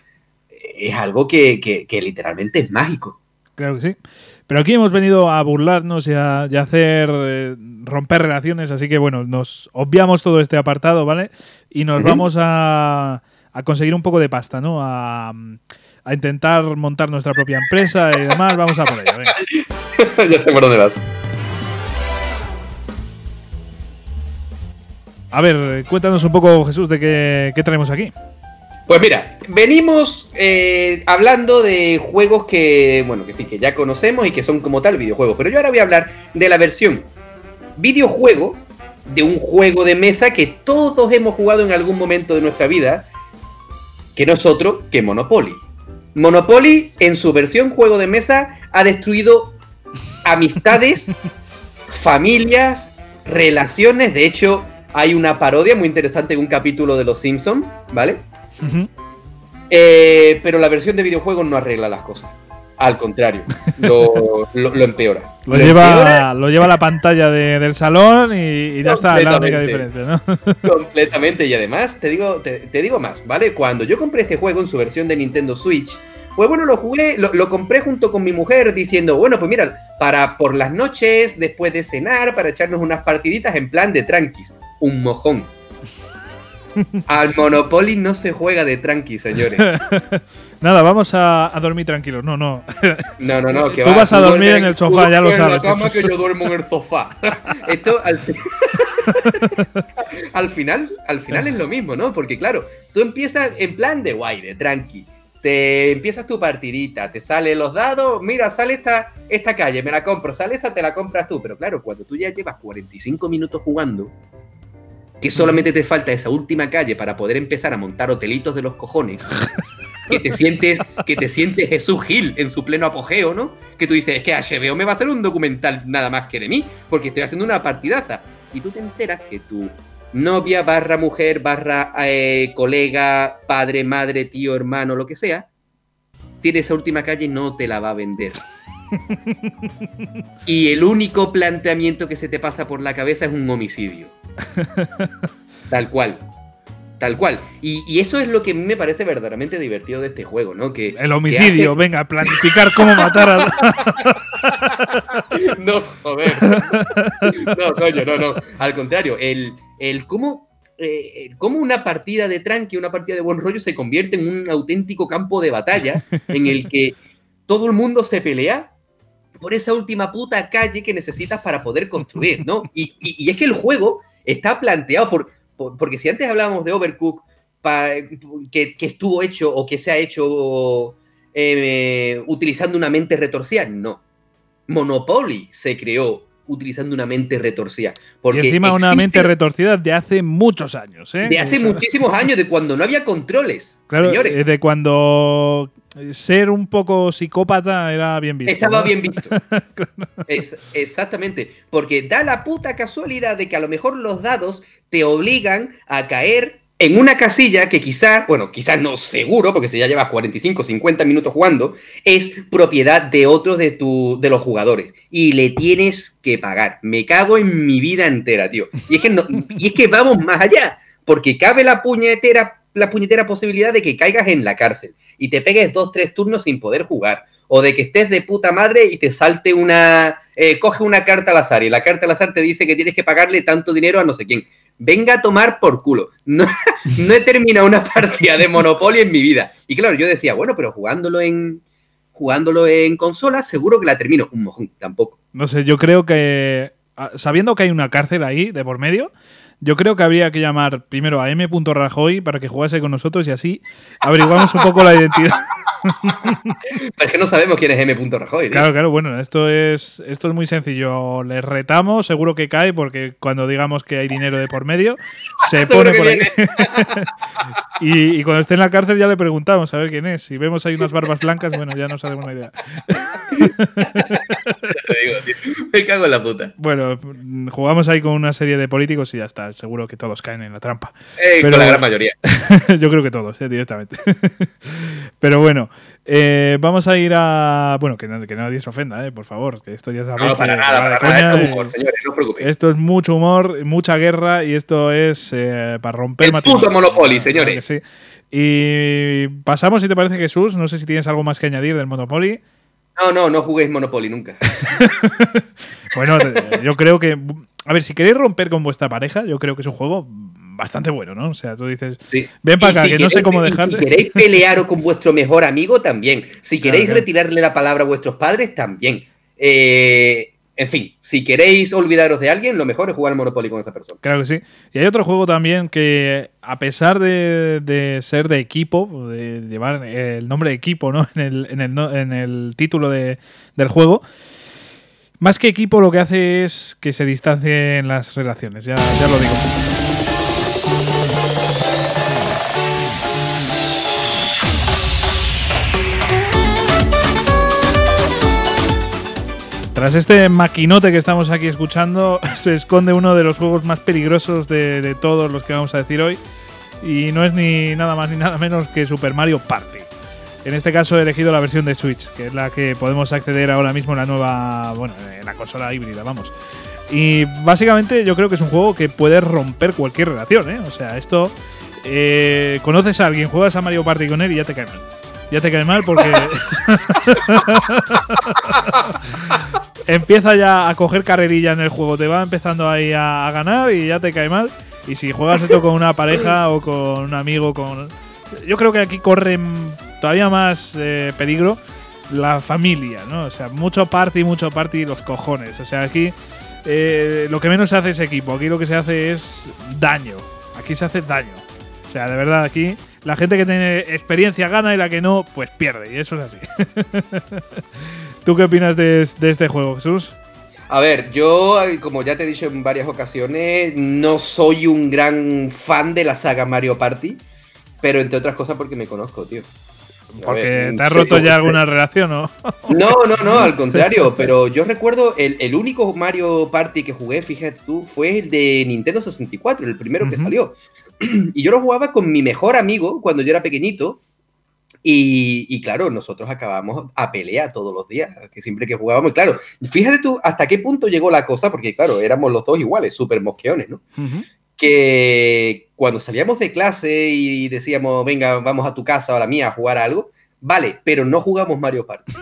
es algo que, literalmente es mágico. Claro que sí. Pero aquí hemos venido a burlarnos y a, hacer eh, romper relaciones, así que bueno, nos obviamos todo este apartado, ¿vale? Y nos vamos a, a, conseguir un poco de pasta, ¿no? A, a, intentar montar nuestra propia empresa y demás. Vamos a por ello, venga. [LAUGHS] ya sé por dónde vas. A ver, cuéntanos un poco, Jesús, de qué, qué traemos aquí. Pues mira, venimos eh, hablando de juegos que, bueno, que sí, que ya conocemos y que son como tal videojuegos. Pero yo ahora voy a hablar de la versión videojuego de un juego de mesa que todos hemos jugado en algún momento de nuestra vida, que no es otro que Monopoly. Monopoly, en su versión juego de mesa, ha destruido amistades, [LAUGHS] familias, relaciones. De hecho, hay una parodia muy interesante en un capítulo de Los Simpsons, ¿vale? Eh, pero la versión de videojuego no arregla las cosas. Al contrario, lo, [LAUGHS] empeora. Lo, lleva, lo lleva a la pantalla del salón y, ya está, la única diferencia, ¿no? [LAUGHS] Completamente. Y además, te digo, te, digo más, ¿vale? Cuando yo compré este juego en su versión de Nintendo Switch, pues bueno, lo jugué, lo, compré junto con mi mujer diciendo, bueno, pues mira, para por las noches, después de cenar, para echarnos unas partiditas en plan de tranquis. Un mojón. Al Monopoly no se juega de tranqui, señores. [LAUGHS] Nada, vamos a, dormir tranquilos. No, no. No, no, no. Que Tú vas a dormir en el sofá, ya lo sabes. En la cama que yo duermo en el sofá. [LAUGHS] Esto al, [LAUGHS] al final, al final es lo mismo, ¿no? Porque claro, tú empiezas en plan de guay, de tranqui. Te empiezas tu partidita, te salen los dados, mira, sale esta, esta calle, me la compro, sale esa, te la compras tú. Pero claro, cuando tú ya llevas 45 minutos jugando, que solamente te falta esa última calle para poder empezar a montar hotelitos de los cojones. que te sientes, que te sientes Jesús Gil en su pleno apogeo, ¿no? Que tú dices, es que HBO me va a hacer un documental nada más que de mí, porque estoy haciendo una partidaza. Y tú te enteras que tu novia barra mujer barra eh, colega, padre, madre, tío, hermano, lo que sea, tiene esa última calle y no te la va a vender. [LAUGHS] y el único planteamiento que se te pasa por la cabeza es un homicidio. [LAUGHS] Tal cual. Tal cual. Y, eso es lo que a mí me parece verdaderamente divertido de este juego, ¿no? Que, el homicidio, venga, planificar cómo matar a. [LAUGHS] no, joder. No, coño, no, no. Al contrario, el, el cómo, eh, cómo una partida de tranqui, una partida de buen rollo se convierte en un auténtico campo de batalla en el que todo el mundo se pelea por esa última puta calle que necesitas para poder construir, ¿no? Y, y es que el juego está planteado por, porque si antes hablábamos de Overcook, que, estuvo hecho o que se ha hecho eh, utilizando una mente retorcida, no. Monopoly se creó utilizando una mente retorcida. Porque y encima una mente retorcida de hace muchos años, ¿eh? De hace muchísimos años, de cuando no había controles, claro, señores. De cuando ser un poco psicópata era bien visto. Estaba bien visto. [LAUGHS] exactamente. Porque da la puta casualidad de que a lo mejor los dados te obligan a caer en una casilla que quizás, bueno, quizás no seguro, porque si ya llevas 45, 50 minutos jugando, es propiedad de otros de, tu, de los jugadores. Y le tienes que pagar. Me cago en mi vida entera, tío. Y es que, no, y es que vamos más allá, porque cabe la puñetera, la puñetera posibilidad de que caigas en la cárcel y te pegues dos, tres turnos sin poder jugar. O de que estés de puta madre y te salte una... Eh, coge una carta al azar y la carta al azar te dice que tienes que pagarle tanto dinero a no sé quién venga a tomar por culo. No, [LAUGHS] no he terminado una partida de Monopoly en mi vida. Y claro, yo decía, bueno, pero jugándolo en jugándolo en consola, seguro que la termino. Un mojón, tampoco. No sé, yo creo que ah, sabiendo que hay una cárcel ahí de por medio, yo creo que habría que llamar primero a M. Rajoy para que jugase con nosotros y así averiguamos un poco la identidad. Pero es que no sabemos quién es M. Rajoy. Claro, claro, bueno, esto es, esto es muy sencillo. Le retamos, seguro que cae, porque cuando digamos que hay dinero de por medio, se [LAUGHS] pone por ahí. [LAUGHS] y, y, cuando esté en la cárcel ya le preguntamos a ver quién es. Si vemos ahí unas barbas blancas, bueno, ya no sabemos la idea. [LAUGHS] Me cago en la puta. Bueno, jugamos ahí con una serie de políticos y ya está. Seguro que todos caen en la trampa. Eh, con la gran mayoría. [LAUGHS] yo creo que todos, eh, directamente. [LAUGHS] Pero bueno, eh, vamos a ir a. Bueno, que, nadie se ofenda, eh, por favor. Que esto ya sabéis. No, para nada, para nada. Esto es humor, señores, no os preocupéis. Esto es mucho humor, mucha guerra y esto es para romper El puto Monopoly, señores. Sí. Y pasamos, si te parece, Jesús. No sé si tienes algo más que añadir del Monopoly. No, no, no juguéis Monopoly nunca. [LAUGHS] bueno, yo creo que. A ver, si queréis romper con vuestra pareja, yo creo que es un juego bastante bueno, ¿no? O sea, tú dices, ven para acá, que no sé cómo dejarle. Si queréis pelear con vuestro mejor amigo, también. Si queréis retirarle la palabra a vuestros padres, también. Eh, en fin, si queréis olvidaros de alguien, lo mejor es jugar al Monopoly con esa persona. Claro que sí. Y hay otro juego también que, a pesar de, ser de equipo, de llevar el nombre de equipo ¿no? [LAUGHS] en, el, en, el, en el título del juego, más que equipo lo que hace es que se distancien las relaciones, ya, ya lo digo. Tras este maquinote que estamos aquí escuchando, [LAUGHS] se esconde uno de los juegos más peligrosos de, todos los que vamos a decir hoy. Y no es ni nada más ni nada menos que Super Mario Party. En este caso he elegido la versión de Switch, que es la que podemos acceder ahora mismo en la nueva, bueno, en la consola híbrida, vamos. Y básicamente yo creo que es un juego que puede romper cualquier relación, ¿eh? O sea, esto... Eh, conoces a alguien, juegas a Mario Party con él y ya te cae mal. Ya te cae mal porque... [LAUGHS] empieza ya a coger carrerilla en el juego, te va empezando ahí a, ganar y ya te cae mal. Y si juegas esto con una pareja o con un amigo, con. Yo creo que aquí corre todavía más eh, peligro la familia, ¿no? O sea, mucho party, mucho party los cojones. O sea, aquí eh, lo que menos se hace es equipo, aquí lo que se hace es daño. Aquí se hace daño. O sea, de verdad, aquí la gente que tiene experiencia gana y la que no, pues pierde. Y eso es así. [LAUGHS] ¿Tú qué opinas de, este juego, Jesús? A ver, yo, como ya te he dicho en varias ocasiones, no soy un gran fan de la saga Mario Party, pero entre otras cosas porque me conozco, tío. Porque te has roto ya alguna relación, ¿no? [LAUGHS] No, no, no, al contrario. Pero yo recuerdo el, único Mario Party que jugué, fíjate tú, fue el de Nintendo 64, el primero que salió. [CLEARS THROAT] Y yo lo jugaba con mi mejor amigo cuando yo era pequeñito. Y, claro, nosotros acabamos a pelear todos los días, que siempre que jugábamos, claro, fíjate tú hasta qué punto llegó la cosa, porque claro, éramos los dos iguales, súper mosqueones, ¿no? Que cuando salíamos de clase y decíamos, venga, vamos a tu casa o a la mía a jugar algo, vale, pero no jugamos Mario Party.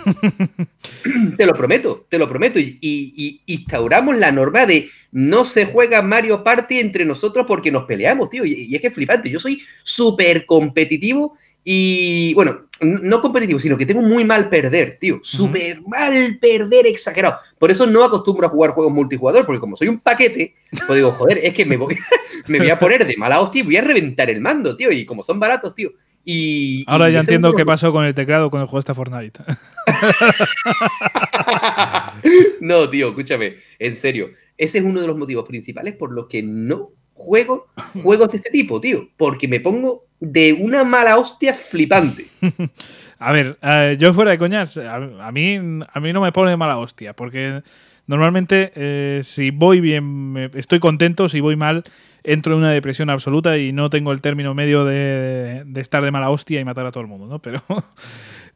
[LAUGHS] te lo prometo, te lo prometo. Y, y, instauramos la norma de no se juega Mario Party entre nosotros porque nos peleamos, tío. Y, es que es flipante. Yo soy súper competitivo y bueno, no competitivo, sino que tengo muy mal perder, tío. Súper mal perder, exagerado. Por eso no acostumbro a jugar juegos multijugador, porque como soy un paquete, pues digo, [LAUGHS] joder, es que me voy, [LAUGHS] me voy a poner de mala hostia y voy a reventar el mando, tío. Y como son baratos, tío. Y, Ahora ya entiendo qué pasó con el teclado cuando jugaste a Fortnite. [LAUGHS] no, tío, escúchame, en serio. Ese es uno de los motivos principales por los que no juego [LAUGHS] juegos de este tipo, tío. Porque me pongo de una mala hostia flipante. [LAUGHS] a ver, eh, yo fuera de coñas, a, mí, a mí no me pone de mala hostia. Porque normalmente, eh, si voy bien, estoy contento. Si voy mal, entro en una depresión absoluta y no tengo el término medio de, estar de mala hostia y matar a todo el mundo, ¿no? Pero. [LAUGHS]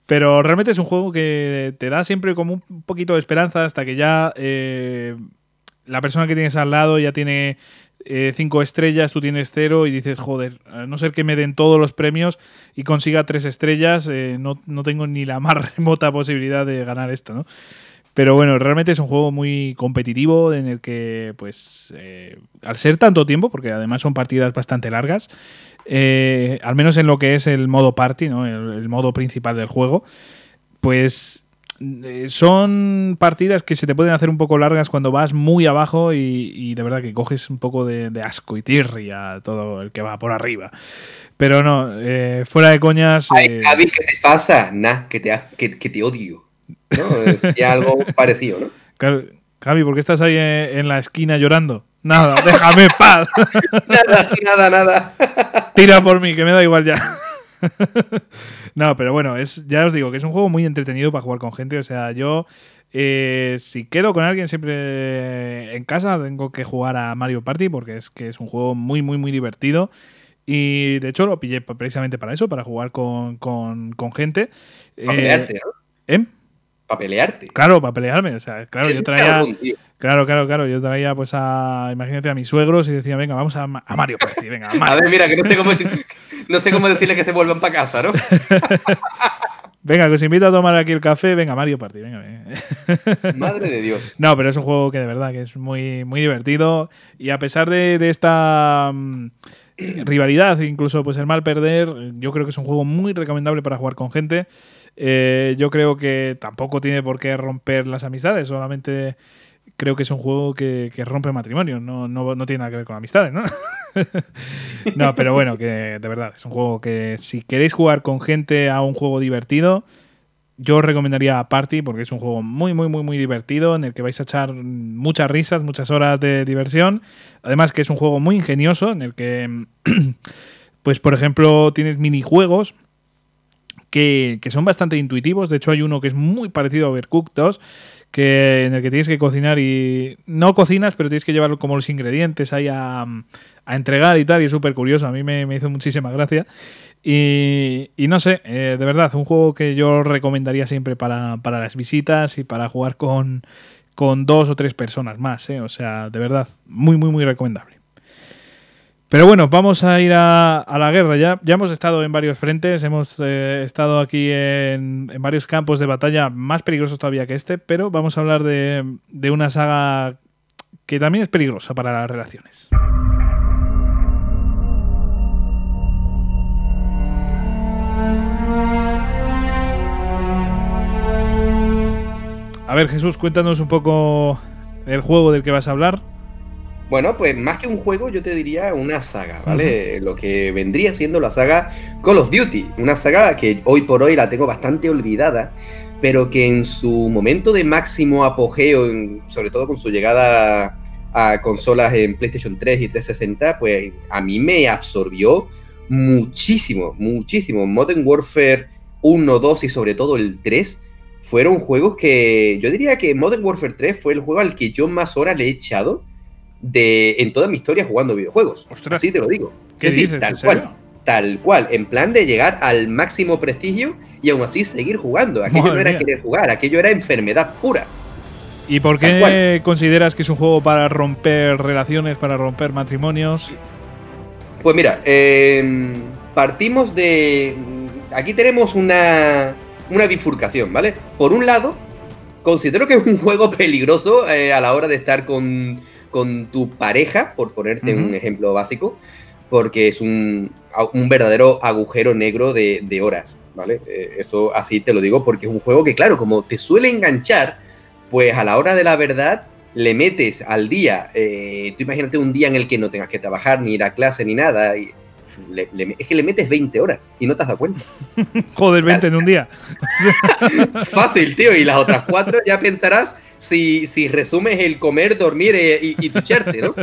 Pero realmente es un juego que te da siempre como un poquito de esperanza hasta que ya eh, la persona que tienes al lado ya tiene eh, cinco estrellas, tú tienes cero y dices, joder, a no ser que me den todos los premios y consiga tres estrellas, eh, no, tengo ni la [LAUGHS] más remota posibilidad de ganar esto, ¿no? Pero bueno, realmente es un juego muy competitivo en el que, pues, eh, al ser tanto tiempo, porque además son partidas bastante largas, al menos en lo que es el modo party, ¿no? el modo principal del juego, pues eh, son partidas que se te pueden hacer un poco largas cuando vas muy abajo y, de verdad que coges un poco de, asco y tirria todo el que va por arriba. Pero no, eh, fuera de coñas. Eh, Javi, ¿qué te pasa? Nah, que te, que, te odio. ¿No? [LAUGHS] algo parecido, ¿no? Javi, ¿por qué estás ahí en la esquina llorando? Nada, déjame paz. [LAUGHS] nada, nada, nada. Tira por mí, que me da igual ya. [LAUGHS] no, pero bueno, es, ya os digo que es un juego muy entretenido para jugar con gente. O sea, yo eh, si quedo con alguien siempre en casa, tengo que jugar a Mario Party porque es que es un juego muy, muy, muy divertido. Y de hecho lo pillé precisamente para eso, para jugar con, gente. Para pelearte, ¿no? ¿Eh? Para pelearte. Claro, para pelearme. O sea, claro, yo traía. claro, claro, claro. Yo traía, pues, a. Imagínate a mis suegros y decía, venga, vamos a, Mario Party. Venga, a, [LAUGHS] ver, mira, que no sé cómo, [LAUGHS] no sé cómo decirle que se vuelvan para casa, ¿no? [LAUGHS] Venga, que os invito a tomar aquí el café. Venga, Mario Party, venga. Madre de Dios. [LAUGHS] No, pero es un juego que de verdad que es muy, muy divertido. Y a pesar de, esta mm, rivalidad, incluso pues el mal perder, yo creo que es un juego muy recomendable para jugar con gente. Eh, yo creo que tampoco tiene por qué romper las amistades, solamente creo que es un juego que, rompe matrimonio, no, no, tiene nada que ver con amistades, ¿no? [LAUGHS] no, pero bueno, que de verdad, es un juego que si queréis jugar con gente a un juego divertido, yo os recomendaría Party porque es un juego muy, muy, muy, muy divertido en el que vais a echar muchas risas, muchas horas de diversión. Además que es un juego muy ingenioso en el que, [CLEARS THROAT] pues por ejemplo, tienes minijuegos que, que son bastante intuitivos. De hecho hay uno que es muy parecido a Overcooked 2 que, en el que tienes que cocinar y no cocinas, pero tienes que llevar como los ingredientes ahí a, entregar y tal, y es súper curioso, a mí me, hizo muchísima gracia. Y, no sé, eh, de verdad, un juego que yo recomendaría siempre para, las visitas y para jugar con, con dos o tres personas más, eh, o sea, de verdad, muy, muy, muy recomendable. Pero bueno, vamos a ir a, la guerra. Ya, ya hemos estado en varios frentes, hemos eh, estado aquí en, varios campos de batalla más peligrosos todavía que este, pero vamos a hablar de, de una saga que también es peligrosa para las relaciones. A ver, Jesús, cuéntanos un poco el juego del que vas a hablar. Bueno, pues más que un juego, yo te diría una saga, ¿vale? Lo que vendría siendo la saga Call of Duty. Una saga que hoy por hoy la tengo bastante olvidada, pero que en su momento de máximo apogeo, sobre todo con su llegada a consolas en PlayStation 3 y 360, pues a mí me absorbió muchísimo, muchísimo. Modern Warfare 1, 2 y sobre todo el 3 fueron juegos que yo diría que Modern Warfare 3 fue el juego al que yo más horas le he echado de, en toda mi historia jugando videojuegos. Así te lo digo. ¿Qué dices, tal cual. Tal cual, en plan de llegar al máximo prestigio y aún así seguir jugando. Aquello no era querer jugar, aquello era enfermedad pura. ¿Y por qué consideras que es un juego para romper relaciones, para romper matrimonios? Pues mira, em, partimos de. Aquí tenemos una, una bifurcación, ¿vale? Por un lado, considero que es un juego peligroso eh, a la hora de estar con, con tu pareja, por ponerte un ejemplo básico, porque es un, verdadero agujero negro de, horas, ¿vale? Eh, eso así te lo digo porque es un juego que, claro, como te suele enganchar, pues a la hora de la verdad le metes al día, eh, tú imagínate un día en el que no tengas que trabajar, ni ir a clase, ni nada, y es que le metes 20 horas y no te has dado cuenta. [LAUGHS] Joder, 20 en un día. [LAUGHS] Fácil, tío, y las otras cuatro ya pensarás si, si resumes el comer, dormir eh, y, y ducharte, ¿no?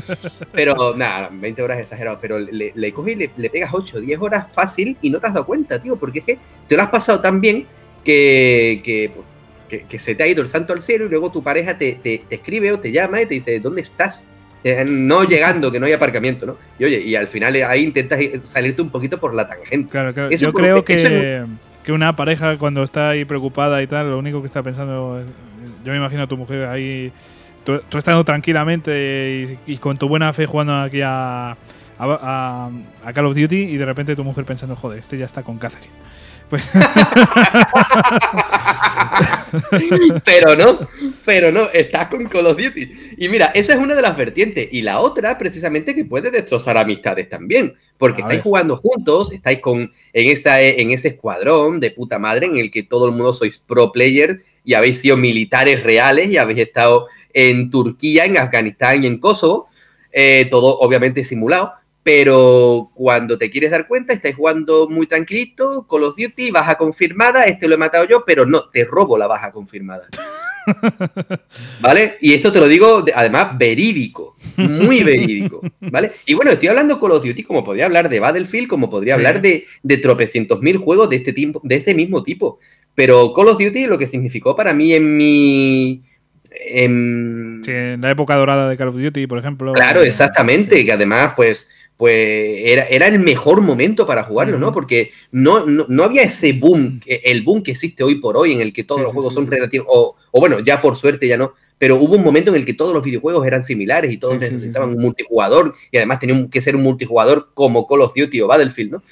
Pero nada, 20 horas exagerado, pero le, le coges y le, pegas 8, 10 horas fácil y no te has dado cuenta, tío, porque es que te lo has pasado tan bien que, que, que, se te ha ido el santo al cielo y luego tu pareja te, te, escribe o te llama y te dice, ¿dónde estás? Eh, no llegando, que no hay aparcamiento, ¿no? Y oye, y al final ahí intentas salirte un poquito por la tangente. Claro, claro. Yo creo que, que una pareja cuando está ahí preocupada y tal, lo único que está pensando es yo me imagino a tu mujer ahí, tú, estando tranquilamente y, con tu buena fe jugando aquí a, a, Call of Duty y de repente tu mujer pensando, joder, este ya está con Catherine. Pues [LAUGHS] pero no, pero no, estás con Call of Duty. Y mira, esa es una de las vertientes. Y la otra, precisamente, que puede destrozar amistades también. Porque estáis jugando juntos, estáis con, en, esa, en ese escuadrón de puta madre en el que todo el mundo sois pro player y habéis sido militares reales y habéis estado en Turquía, en Afganistán y en Kosovo. Eh, todo obviamente simulado pero cuando te quieres dar cuenta, estás jugando muy tranquilito, Call of Duty, baja confirmada, este lo he matado yo, pero no, te robo la baja confirmada. [LAUGHS] ¿Vale? Y esto te lo digo, además, verídico. Muy verídico. ¿Vale? Y bueno, estoy hablando Call of Duty como podría hablar de Battlefield, como podría hablar de, de tropecientos mil juegos de este, tipo, de este mismo tipo. Pero Call of Duty lo que significó para mí en mi... En... Sí, en la época dorada de Call of Duty, por ejemplo. Claro, exactamente, que además, pues, pues era, era, el mejor momento para jugarlo, ¿no? Porque no, no, había ese boom, el boom que existe hoy por hoy, en el que todos los juegos son relativos, o, bueno, ya por suerte ya no, pero hubo un momento en el que todos los videojuegos eran similares y todos necesitaban un multijugador y además tenían que ser un multijugador como Call of Duty o Battlefield, ¿no?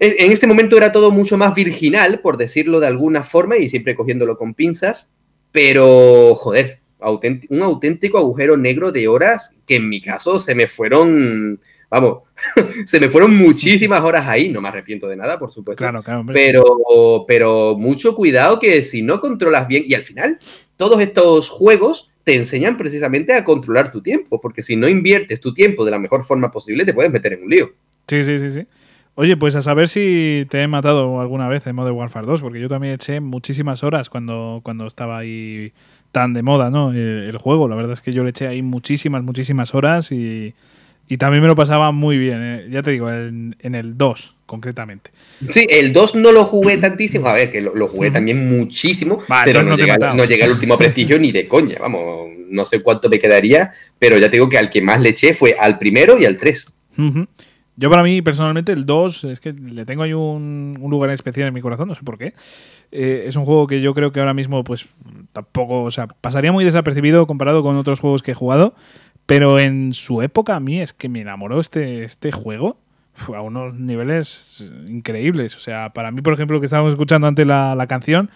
En, ese momento era todo mucho más virginal, por decirlo de alguna forma, y siempre cogiéndolo con pinzas, pero joder, un auténtico agujero negro de horas que en mi caso se me fueron vamos, [LAUGHS] se me fueron muchísimas horas ahí, no me arrepiento de nada, por supuesto. Claro, claro, pero, pero mucho cuidado que si no controlas bien, y al final, todos estos juegos te enseñan precisamente a controlar tu tiempo, porque si no inviertes tu tiempo de la mejor forma posible, te puedes meter en un lío. Sí, sí, sí, sí. Oye, pues a saber si te he matado alguna vez en Modern Warfare 2, porque yo también eché muchísimas horas cuando, cuando estaba ahí tan de moda, ¿no? El, el juego. La verdad es que yo le eché ahí muchísimas, muchísimas horas y, y también me lo pasaba muy bien, eh. ya te digo, en, el 2 concretamente. Sí, el 2 no lo jugué tantísimo, a ver, que lo, jugué también muchísimo, pero no, llegué, al último [LAUGHS] prestigio ni de coña, vamos, no sé cuánto me quedaría, pero ya te digo que al que más le eché fue al primero y al 3. Yo para mí personalmente el 2 es que le tengo ahí un, lugar especial en mi corazón, no sé por qué. Eh, es un juego que yo creo que ahora mismo pues tampoco, o sea, pasaría muy desapercibido comparado con otros juegos que he jugado. Pero en su época a mí es que me enamoró este, este juego a unos niveles increíbles. O sea, para mí, por ejemplo, que estábamos escuchando antes la, la canción,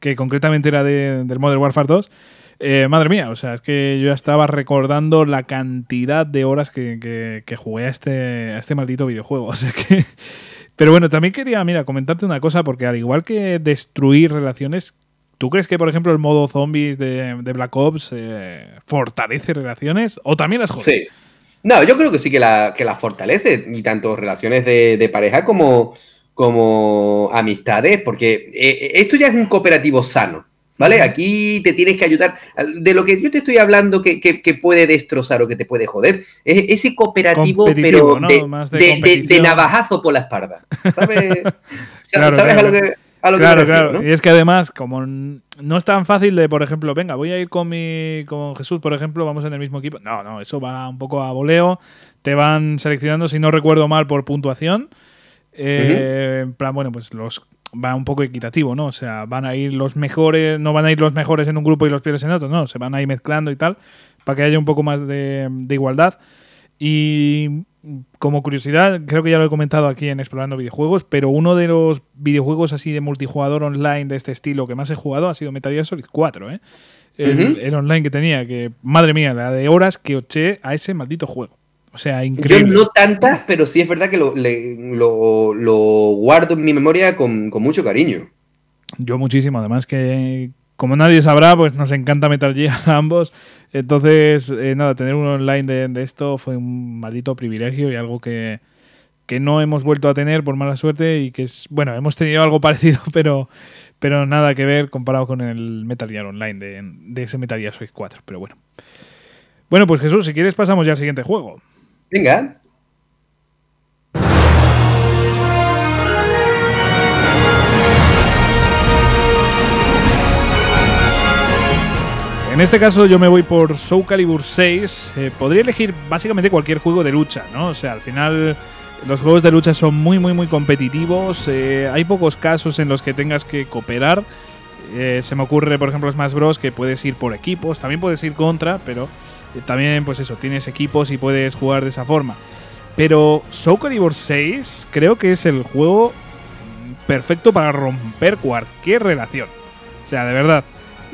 que concretamente era de, del Modern Warfare 2, eh, madre mía, o sea, es que yo ya estaba recordando la cantidad de horas que, que, jugué a este, a este maldito videojuego. [LAUGHS] O que... Pero bueno, también quería, mira, comentarte una cosa, porque al igual que destruir relaciones, ¿Tú crees que, por ejemplo, el modo zombies de, Black Ops eh, fortalece relaciones o también las jode? Sí. No, yo creo que sí que la, que la fortalece, y tanto relaciones de, pareja como, como amistades, porque eh, esto ya es un cooperativo sano. ¿Vale? Aquí te tienes que ayudar. De lo que yo te estoy hablando que, puede destrozar o que te puede joder, es ese cooperativo, pero de, navajazo por la espalda. ¿Sabes, [LAUGHS] ¿Sabes a lo que.? claro, claro. Y es que además, como no es tan fácil de, por ejemplo, venga, voy a ir con mi con Jesús, por ejemplo, vamos en el mismo equipo. No, no, eso va un poco a voleo. Te van seleccionando, si no recuerdo mal, por puntuación. Eh, en plan, bueno, pues los va un poco equitativo, ¿no? O sea, van a ir los mejores, no van a ir los mejores en un grupo y los peores en otro, no, se van a ir mezclando y tal, para que haya un poco más de, de igualdad. Y como curiosidad, creo que ya lo he comentado aquí en Explorando Videojuegos, pero uno de los videojuegos así de multijugador online de este estilo que más he jugado ha sido Metal Gear Solid 4, ¿eh? El, online que tenía, que madre mía, la de horas que eché a ese maldito juego. O sea, increíble. Yo no tantas, pero sí es verdad que lo, lo, guardo en mi memoria con, con, mucho cariño. Yo muchísimo, además que, como nadie sabrá, pues nos encanta Metal Gear a ambos. Entonces, eh, nada, tener un online de, esto fue un maldito privilegio y algo que, no hemos vuelto a tener por mala suerte y que es, bueno, hemos tenido algo [LAUGHS] parecido, pero, pero nada que ver comparado con el Metal Gear Online de, de ese Metal Gear Solid 4, pero bueno. Bueno, pues Jesús, si quieres pasamos ya al siguiente juego. Venga. En este caso yo me voy por Soul Calibur 6. Eh, podría elegir básicamente cualquier juego de lucha, ¿no? O sea, al final los juegos de lucha son muy, muy, muy competitivos. Eh, hay pocos casos en los que tengas que cooperar. Eh, se me ocurre, por ejemplo, Smash Bros. que puedes ir por equipos, también puedes ir contra, pero también, pues eso, tienes equipos y puedes jugar de esa forma. Pero Soul Calibur 6 creo que es el juego perfecto para romper cualquier relación. O sea, de verdad.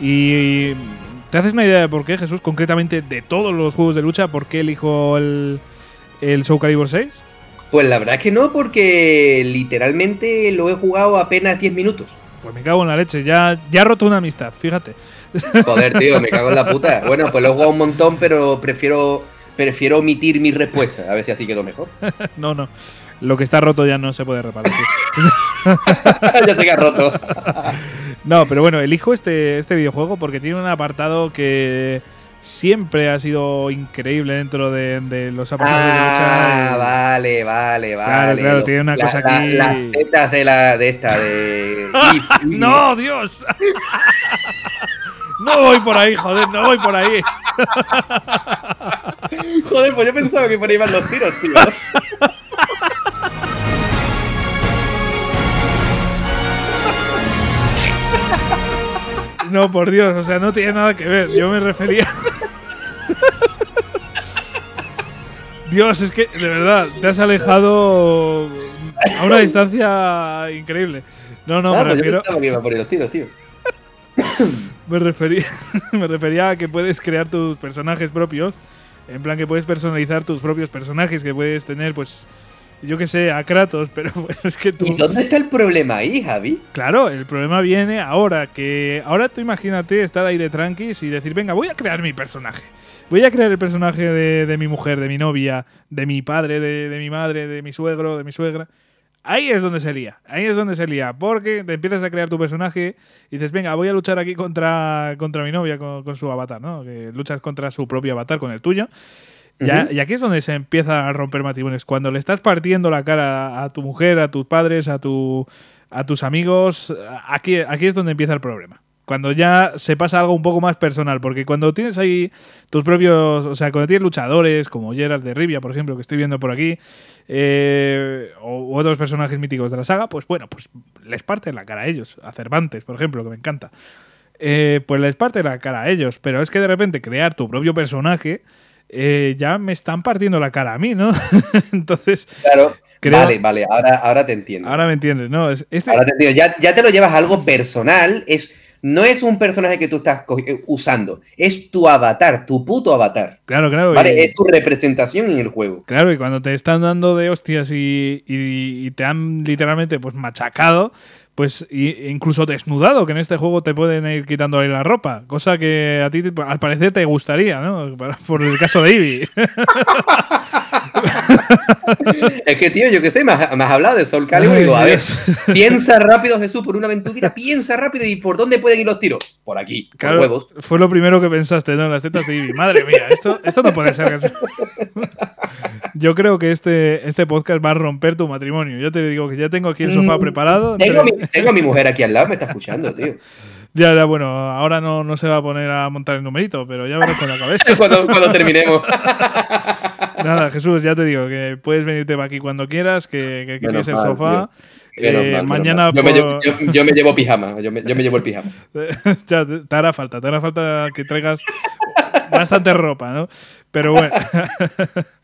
Y ¿Te haces una idea de por qué, Jesús, concretamente de todos los juegos de lucha, por qué elijo el, el Soul Calibur 6? Pues la verdad es que no, porque literalmente lo he jugado apenas 10 minutos. Pues me cago en la leche, ya, ya he roto una amistad, fíjate. [LAUGHS] Joder, tío, me cago en la puta. Bueno, pues lo he jugado un montón, pero prefiero, prefiero omitir mi respuesta, a ver si así quedó mejor. [LAUGHS] no, no. lo que está roto ya no se puede reparar. [LAUGHS] ya se ha roto. no, pero bueno, elijo este, este videojuego porque tiene un apartado que siempre ha sido increíble dentro de, los apartados de. Ah, vale, vale, vale. Claro, claro, tiene una cosa aquí. las tetas de la de esta de. ¡No, Dios! No voy por ahí, joder, no voy por ahí. joder, pues yo pensaba que por ahí iban los tiros, tío. No, por Dios, o sea, no tiene nada que ver. Yo me refería. Dios, es que de verdad te has alejado a una distancia increíble. No, no, me pues refiero. [COUGHS] me, refería, [COUGHS] me refería a que puedes crear tus personajes propios. En plan que puedes personalizar tus propios personajes, que puedes tener, pues, yo qué sé, a Kratos, [LAUGHS] pero bueno, es que tú... ¿Y dónde está el problema ahí, Javi? Claro, el problema viene ahora, que ahora tú imagínate estar ahí de tranquis y decir, venga, voy a crear mi personaje. Voy a crear el personaje de, mi mujer, de mi novia, de mi padre, de, de mi madre, de mi suegro, de mi suegra. Ahí es donde se lía, ahí es donde se lía, porque te empiezas a crear tu personaje y dices, venga, voy a luchar aquí contra, contra mi novia con, con su avatar, ¿no? Que luchas contra su propio avatar, con el tuyo. Y aquí es donde se empieza a romper matrimonios. Cuando le estás partiendo la cara a tu mujer, a tus padres, a, tu, a tus amigos, aquí, aquí es donde empieza el problema. Cuando ya se pasa algo un poco más personal, porque cuando tienes ahí tus propios, o sea, cuando tienes luchadores como Gerard de Rivia, por ejemplo, que estoy viendo por aquí, eh, o otros personajes míticos de la saga, pues bueno, pues les parte la cara a ellos. A Cervantes, por ejemplo, que me encanta. Eh, pues les parte la cara a ellos, pero es que de repente crear tu propio personaje eh, ya me están partiendo la cara a mí, ¿no? [LAUGHS] Entonces. Claro. vale, vale, ahora, ahora te entiendo. Ahora me entiendes, ¿no? Este ahora te entiendo. Ya, ya, te lo llevas a algo personal. Es, no es un personaje que tú estás eh, usando, es tu avatar, tu puto avatar. Claro, claro. Vale, es tu representación en el juego. Claro, y cuando te están dando de hostias y, y te han literalmente pues machacado, pues incluso desnudado, que en este juego te pueden ir quitando ahí la ropa, cosa que a ti al parecer te gustaría, ¿no? Por el caso de Ivy. [LAUGHS] es que, tío, yo qué sé, me has, hablado de Sol Calibur y digo, a ver, piensa rápido, Jesús, por una aventura, piensa rápido y ¿por dónde pueden ir los tiros? Por aquí, por huevos. Fue lo primero que pensaste, ¿no? Las tetas de Ivy. Madre mía, esto, esto no puede ser. yo creo que este, este podcast va a romper tu matrimonio. Yo te digo que ya tengo aquí el sofá mm, preparado. Tengo, a mi mujer aquí al lado, me está escuchando, tío. [LAUGHS] Ya, ya, bueno, ahora no, no, se va a poner a montar el numerito, pero ya verás con la cabeza. [LAUGHS] cuando, cuando terminemos. [LAUGHS] Nada, Jesús, ya te digo que puedes venirte para aquí cuando quieras, que, que tienes el sofá. Eh, mañana yo, me llevo, yo, me llevo, pijama, yo me, yo me llevo el pijama. [LAUGHS] ya, te hará falta, te hará falta que traigas bastante ropa, ¿no? Pero bueno. [LAUGHS]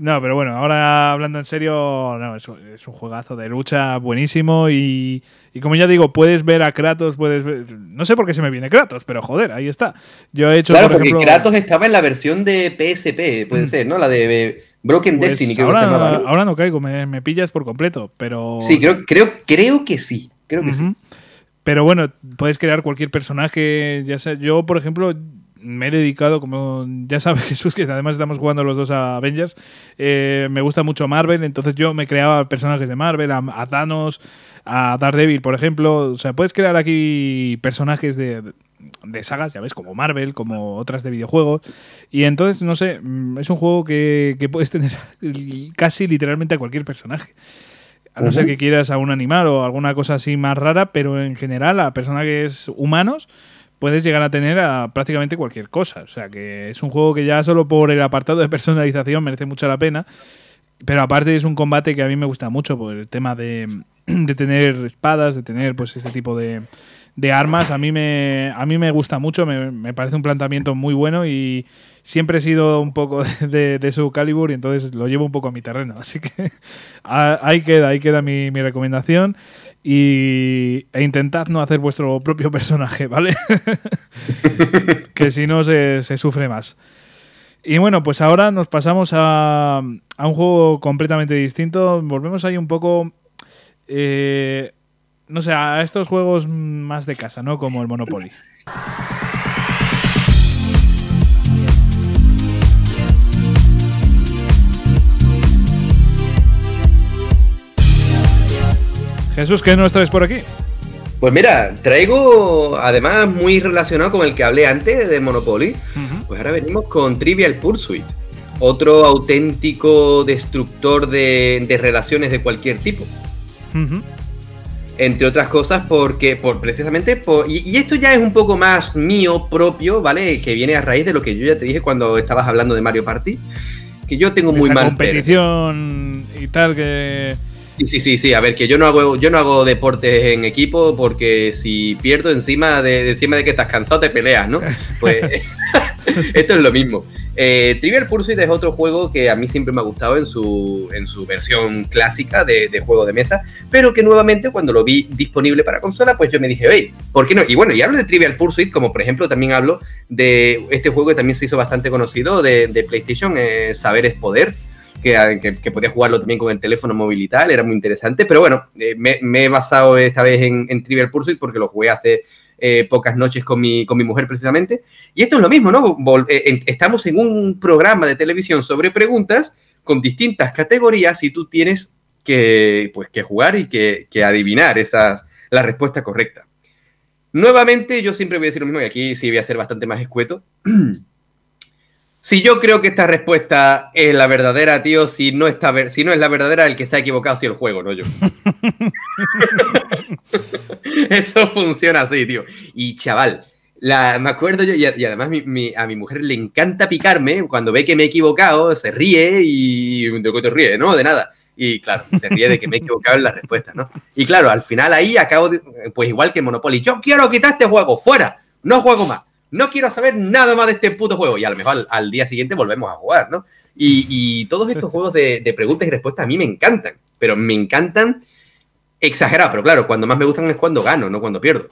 No, pero bueno, ahora hablando en serio, no, es, un juegazo de lucha buenísimo y, y, como ya digo, puedes ver a Kratos, puedes ver, no sé por qué se me viene Kratos, pero joder, ahí está. Yo he hecho, claro, porque Kratos estaba en la versión de PSP, puede mm. ser, ¿no? La de Broken pues Destiny, que ahora, ¿no? ahora no caigo, me, pillas por completo, pero... Sí, creo, creo, creo que sí, creo que sí. Pero bueno, puedes crear cualquier personaje, ya sea, yo por ejemplo me he dedicado, como ya sabes [LAUGHS] Jesús, que además estamos jugando los dos a Avengers, eh, me gusta mucho Marvel, entonces yo me creaba personajes de Marvel, a, Thanos, a Daredevil, por ejemplo. O sea, puedes crear aquí personajes de, de, sagas, ya ves, como Marvel, como otras de videojuegos. Y entonces, no sé, mm, es un juego que, que puedes tener [LAUGHS] casi literalmente a cualquier personaje. A no ser que quieras a un animal o alguna cosa así más rara, pero en general a personajes humanos puedes llegar a tener a prácticamente cualquier cosa. O sea que es un juego que ya solo por el apartado de personalización merece mucho la pena. Pero aparte es un combate que a mí me gusta mucho por el tema de, de tener espadas, de tener pues este tipo de, de, armas. A mí me, a mí me gusta mucho, me, me, parece un planteamiento muy bueno y siempre he sido un poco [LAUGHS] de, de, su Calibur y entonces lo llevo un poco a mi terreno. Así que [LAUGHS] ahí queda, ahí queda mi, mi recomendación y, e intentad no hacer vuestro propio personaje, ¿vale? [LAUGHS] que si no se, sufre más. Y bueno, pues ahora nos pasamos a, a un juego completamente distinto. Volvemos ahí un poco... Eh, no sé, a estos juegos más de casa, ¿no? Como el Monopoly. Jesús, ¿qué nos traes por aquí? Pues mira, traigo además muy relacionado con el que hablé antes de Monopoly. Pues ahora venimos con Trivial Pursuit, otro auténtico destructor de, relaciones de cualquier tipo. Entre otras cosas, porque por, precisamente, por, y, esto ya es un poco más mío propio, ¿vale? Que viene a raíz de lo que yo ya te dije cuando estabas hablando de Mario Party. Que yo tengo muy mal. competición y tal, que Sí, sí, sí, sí. A ver, que yo no hago, yo no hago deportes en equipo porque si pierdo encima de, encima de que estás cansado te peleas, ¿no? Pues [LAUGHS] esto es lo mismo. Eh, Trivial Pursuit es otro juego que a mí siempre me ha gustado en su, en su versión clásica de, juego de mesa, pero que nuevamente cuando lo vi disponible para consola, pues yo me dije, hey, ¿por qué no? Y bueno, y hablo de Trivial Pursuit, como por ejemplo también hablo de este juego que también se hizo bastante conocido de, PlayStation, eh, Saber es Poder que, podía jugarlo también con el teléfono móvil y tal, era muy interesante, pero bueno, eh, me, he basado esta vez en, Trivial Pursuit porque lo jugué hace eh, pocas noches con mi, con mi mujer precisamente, y esto es lo mismo, ¿no? Eh, estamos en un programa de televisión sobre preguntas con distintas categorías y tú tienes que, pues, que jugar y que, que adivinar esas, la respuesta correcta. Nuevamente, yo siempre voy a decir lo mismo, y aquí sí voy a ser bastante más escueto. [CLEARS THROAT] Si yo creo que esta respuesta es la verdadera, tío, si no, está, si no es la verdadera, el que se ha equivocado es el juego, no yo. [LAUGHS] Eso funciona así, tío. Y chaval, la, me acuerdo yo, y, además a mi mujer le encanta picarme, cuando ve que me he equivocado, se ríe y... ¿De qué te ríe? No, de nada. Y claro, se ríe de que me he equivocado en la respuesta, ¿no? Y claro, al final ahí acabo, de, pues igual que Monopoly, yo quiero quitar este juego, fuera, no juego más no quiero saber nada más de este puto juego. Y a lo mejor al, día siguiente volvemos a jugar, ¿no? Y, todos estos [LAUGHS] juegos de, preguntas y respuestas a mí me encantan, pero me encantan exagerados. Pero claro, cuando más me gustan es cuando gano, no cuando pierdo.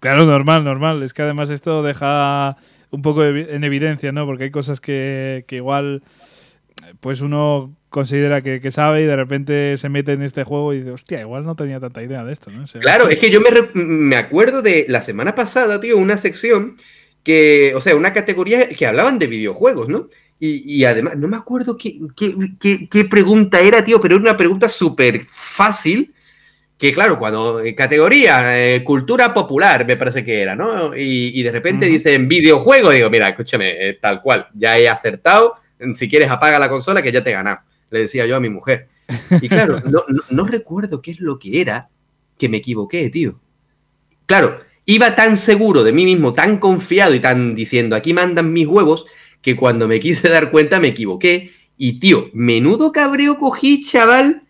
Claro, normal, normal. Es que además esto deja un poco en evidencia, ¿no? Porque hay cosas que, igual pues uno considera que, sabe y de repente se mete en este juego y dice, hostia, igual no tenía tanta idea de esto, ¿no? claro, es que yo me, me, acuerdo de la semana pasada, tío, una sección que, o sea, una categoría que hablaban de videojuegos, ¿no? Y, además, no me acuerdo qué, qué, pregunta era, tío, pero era una pregunta súper fácil, que claro, cuando eh, categoría, eh, cultura popular, me parece que era, ¿no? Y, de repente dicen videojuego, digo, mira, escúchame, eh, tal cual, ya he acertado, si quieres apaga la consola que ya te he ganado, le decía yo a mi mujer. Y claro, [LAUGHS] no, no recuerdo qué es lo que era que me equivoqué, tío. Claro, Iba tan seguro de mí mismo, tan confiado y tan diciendo, aquí mandan mis huevos, que cuando me quise dar cuenta me equivoqué. Y tío, menudo cabreo cogí, chaval.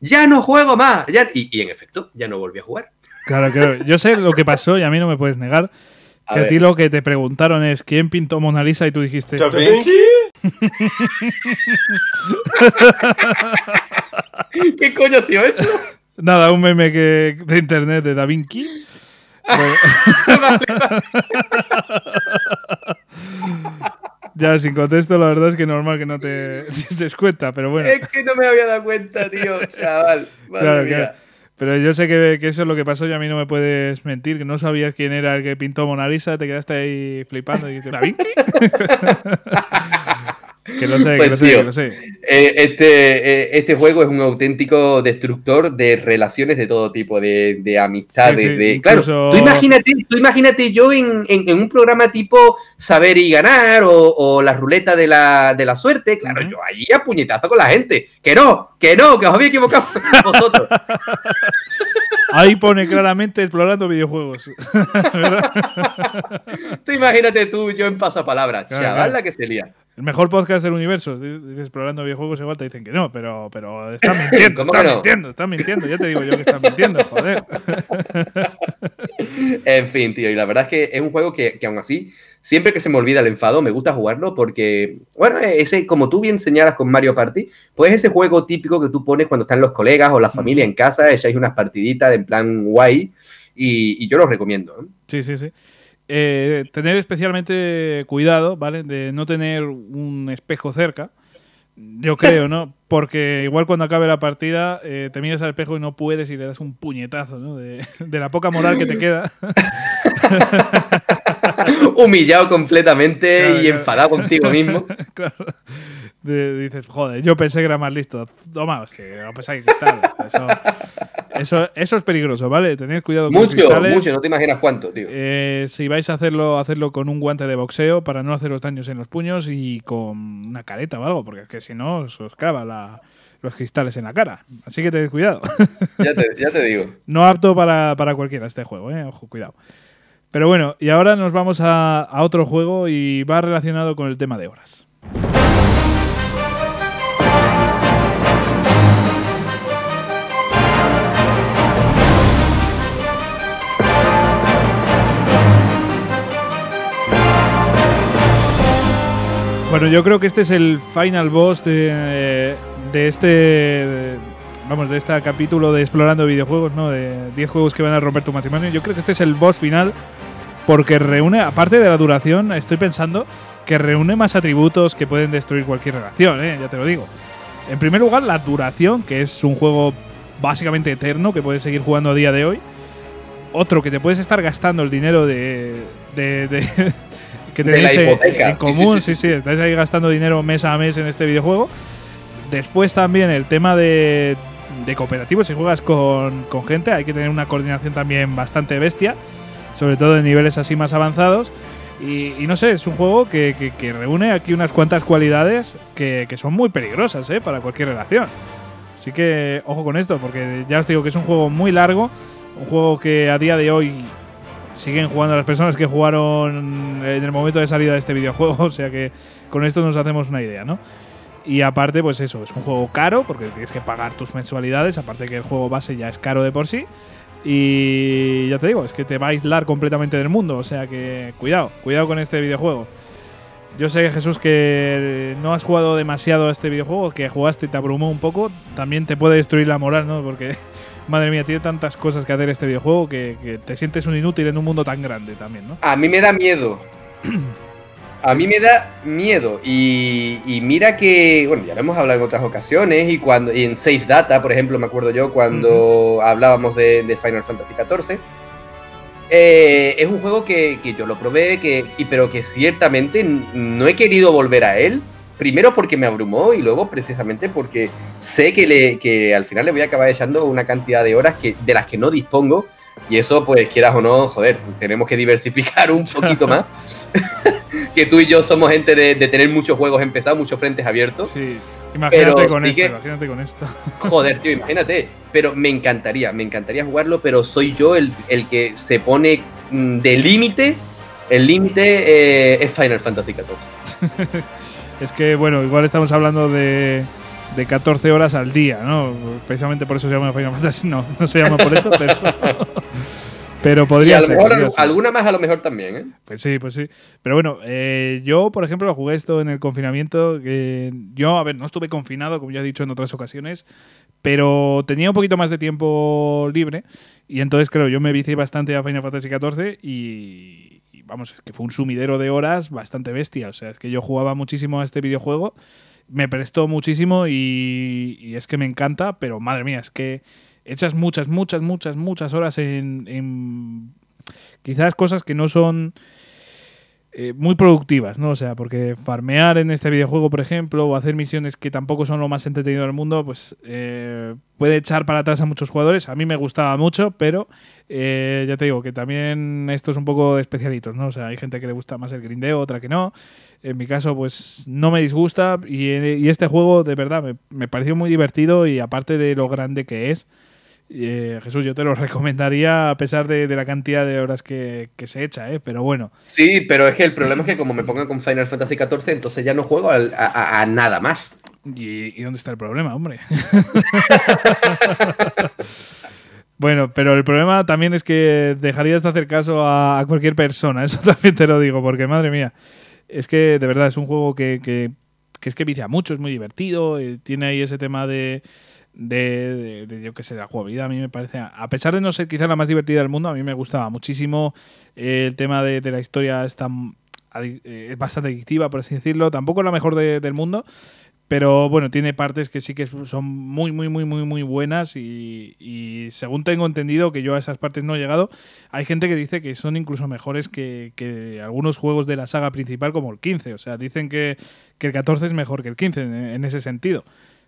Ya no juego más. Ya... Y, en efecto, ya no volví a jugar. Claro, claro. Yo sé lo que pasó y a mí no me puedes negar. que a ti lo que te preguntaron es ¿quién pintó Mona Lisa? Y tú dijiste. ¿Da [LAUGHS] ¿Qué coño ha sido eso? Nada, un meme que, de internet de Da Vinci [LAUGHS] ya, sin contexto, la verdad es que normal que no te [LAUGHS] des cuenta, pero bueno. Es que no me había dado cuenta, tío, chaval. [LAUGHS] Pero yo sé que, eso es lo que pasó y a mí no me puedes mentir, que no sabías quién era el que pintó Mona Lisa, te quedaste ahí flipando y dices, ¿La Vinci? Que lo sé, que pues, lo sé, que lo sé. Eh, este, eh, este juego es un auténtico destructor de relaciones de todo tipo, de, de amistades. de, Claro, tú imagínate, tú imagínate yo en, en, un programa tipo Saber y Ganar o, la ruleta de la, de la suerte. Claro, yo ahí a puñetazo con la gente. Que no, que no, que os había equivocado [LAUGHS] vosotros. [LAUGHS] Ahí pone claramente explorando videojuegos. [LAUGHS] tú imagínate tú, yo en pasapalabra, chaval, la que se lía. El mejor podcast del universo. Explorando videojuegos igual te dicen que no, pero, pero están mintiendo, están mintiendo, están mintiendo. Ya te digo yo que están mintiendo, joder. en fin, tío, y la verdad es que es un juego que, que aún así, siempre que se me olvida el enfado, me gusta jugarlo porque, bueno, ese, como tú bien señalas con Mario Party, pues ese juego típico que tú pones cuando están los colegas o la familia en casa, echáis unas partiditas en plan guay, y, yo lo recomiendo. Sí, sí, sí. Eh, tener especialmente cuidado, ¿vale? De no tener un espejo cerca. Yo creo, ¿no? Porque igual cuando acabe la partida eh, te miras al espejo y no puedes y le das un puñetazo, ¿no? De, la poca moral que te queda. [LAUGHS] Humillado completamente y enfadado contigo mismo. [LAUGHS] claro. dices, joder, yo pensé que era más listo. Toma, hostia, no pensáis que está. Eso, eso, eso, es peligroso, ¿vale? Tened cuidado con mucho, Mucho, no te imaginas cuánto, tío. Eh, si vais a hacerlo, hacerlo con un guante de boxeo para no hacer los daños en los puños y con una careta o algo, porque es que si no, os clava los cristales en la cara. Así que tened cuidado. [LAUGHS] Ya te, ya te digo. no apto para, para, cualquiera este juego, ¿eh? Ojo, cuidado. Pero bueno, y ahora nos vamos a, a otro juego y va relacionado con el tema de horas. Bueno, yo creo que este es el final boss de, de este. vamos, de este capítulo de explorando videojuegos, ¿no? De 10 juegos que van a romper tu matrimonio. Yo creo que este es el boss final porque reúne, aparte de la duración, estoy pensando que reúne más atributos que pueden destruir cualquier relación, ¿eh? ya te lo digo. En primer lugar, la duración, que es un juego básicamente eterno que puedes seguir jugando a día de hoy. Otro que te puedes estar gastando el dinero de, de [LAUGHS] que tenéis en común, sí sí, estáis ahí gastando dinero mes a mes en este videojuego. Después también el tema de, de cooperativo, si juegas con, gente hay que tener una coordinación también bastante bestia, sobre todo en niveles así más avanzados. Y, no sé, es un juego que, reúne aquí unas cuantas cualidades que, son muy peligrosas ¿eh? para cualquier relación. Así que ojo con esto, porque ya os digo que es un juego muy largo, un juego que a día de hoy siguen jugando las personas que jugaron en el momento de salida de este videojuego, [LAUGHS] o sea que con esto nos hacemos una idea, ¿no? Y aparte, pues eso, es un juego caro porque tienes que pagar tus mensualidades, aparte que el juego base ya es caro de por sí. Y ya te digo, es que te va a aislar completamente del mundo, o sea que cuidado, cuidado con este videojuego. Yo sé, Jesús, que no has jugado demasiado a este videojuego, que jugaste y te abrumó un poco, también te puede destruir la moral, ¿no? Porque madre mía, tiene tantas cosas que hacer este videojuego que, te sientes un inútil en un mundo tan grande también, ¿no? A mí me da miedo. [CLEARS THROAT] A mí me da miedo. Y, mira que, bueno, ya lo hemos hablado en otras ocasiones. Y cuando en Safe Data, por ejemplo, me acuerdo yo cuando hablábamos de, Final Fantasy XIV. Eh, es un juego que, yo lo probé, que, y, pero que ciertamente no he querido volver a él primero porque me abrumó y luego precisamente porque sé que, le, que al final le voy a acabar echando una cantidad de horas que, de las que no dispongo. Y eso, pues quieras o no, joder, tenemos que diversificar un poquito [LAUGHS] más. [LAUGHS] que tú y yo somos gente de, tener muchos juegos empezados, muchos frentes abiertos. Sí, imagínate con esto, imagínate con esto. [LAUGHS] Joder, tío, imagínate. Pero me encantaría, me encantaría jugarlo, pero soy yo el, el que se pone mm, de límite. El límite eh, es Final Fantasy XIV. Es que, bueno, igual estamos hablando de, de 14 horas al día, ¿no? Precisamente por eso se llama Final Fantasy. [LAUGHS] No, no se llama por eso, pero. [LAUGHS] pero podría ser, Alguna más a lo mejor también, ¿eh? Pues sí, pues sí. Pero bueno, eh, yo, por ejemplo, jugué esto en el confinamiento. Yo, a ver, no estuve confinado, como ya he dicho en otras ocasiones, pero tenía un poquito más de tiempo libre. Y entonces, creo, yo me vicié bastante a Final Fantasy XIV y, vamos, es que fue un sumidero de horas bastante bestia. O sea, es que yo jugaba muchísimo a este videojuego, me prestó muchísimo y, es que me encanta, pero madre mía, es que echas muchas, muchas, muchas, muchas horas en, en quizás cosas que no son eh, muy productivas, ¿no? O sea, porque farmear en este videojuego, por ejemplo, o hacer misiones que tampoco son lo más entretenido del mundo, pues eh, puede echar para atrás a muchos jugadores. A mí me gustaba mucho, pero eh, ya te digo que también esto es un poco de especialitos, ¿no? O sea, hay gente que le gusta más el grindeo, otra que no. En mi caso, pues no me disgusta y, este juego, de verdad, me, me pareció muy divertido y aparte de lo grande que es, eh, Jesús, yo te lo [LAUGHS] recomendaría a pesar de, la cantidad de horas que, se echa, ¿eh? pero bueno. Sí, pero es que el problema es que como me ponga con Final Fantasy XIV, entonces ya no juego a, nada más. ¿Y, dónde está el problema, hombre? [LAUGHS] bueno, pero el problema también es que dejarías de hacer caso a, cualquier persona, [LAUGHS] eso también te lo digo, porque madre mía, es que de verdad es un juego que, que, que es que vicia mucho, es muy divertido, eh, tiene ahí ese tema de de, yo qué sé, de la jugabilidad. A mí me parece, a pesar de no ser quizá la más divertida del mundo, a mí me gustaba muchísimo el tema de, la historia, está es bastante adictiva, por así decirlo. Tampoco la mejor del mundo, pero bueno, tiene partes que sí que son muy, muy, muy, muy, muy buenas y, según tengo entendido, que yo a esas partes no he llegado, hay gente que dice que son incluso mejores que, algunos juegos de la saga principal como el 15. O sea, dicen que, el 14 es mejor que el 15 en, ese sentido.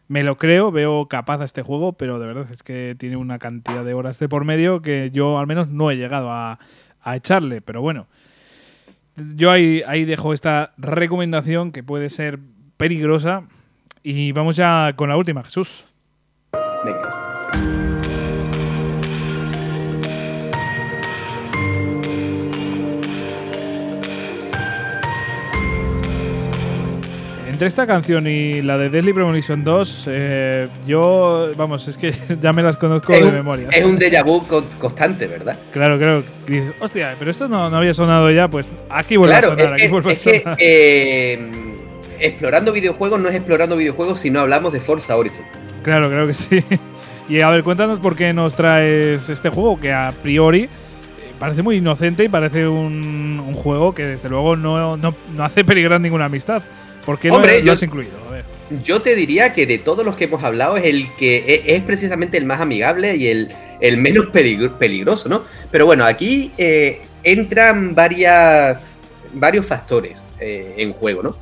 Me lo creo, veo capaz a este juego, pero de verdad es que tiene una cantidad de horas de por medio que yo al menos no he llegado a, a echarle. Pero bueno, yo ahí, ahí dejo esta recomendación que puede ser peligrosa y vamos ya con la última, Jesús. Venga. Entre esta canción y la de Deadly Premonition 2, eh, yo, vamos, es que [LAUGHS] ya me las conozco de memoria. Es un déjà vu constante, ¿verdad? Claro, claro. dices, hostia, pero esto no, había sonado ya, pues aquí vuelve a sonar. aquí vuelve a sonar. Que, eh, explorando videojuegos no es explorando videojuegos si no hablamos de Forza Horizon. Claro, creo que sí. [LAUGHS] Y a ver, cuéntanos por qué nos traes este juego que a priori eh, parece muy inocente y parece un, juego que desde luego no, no, hace peligrar ninguna amistad. ¿Por qué Hombre, no lo has incluido? A ver. Yo te diría que de todos los que hemos hablado es el que e, es, precisamente el más amigable y el, el menos peligroso, ¿no? Pero bueno, aquí eh, entran varias, varios factores eh, en juego, ¿no?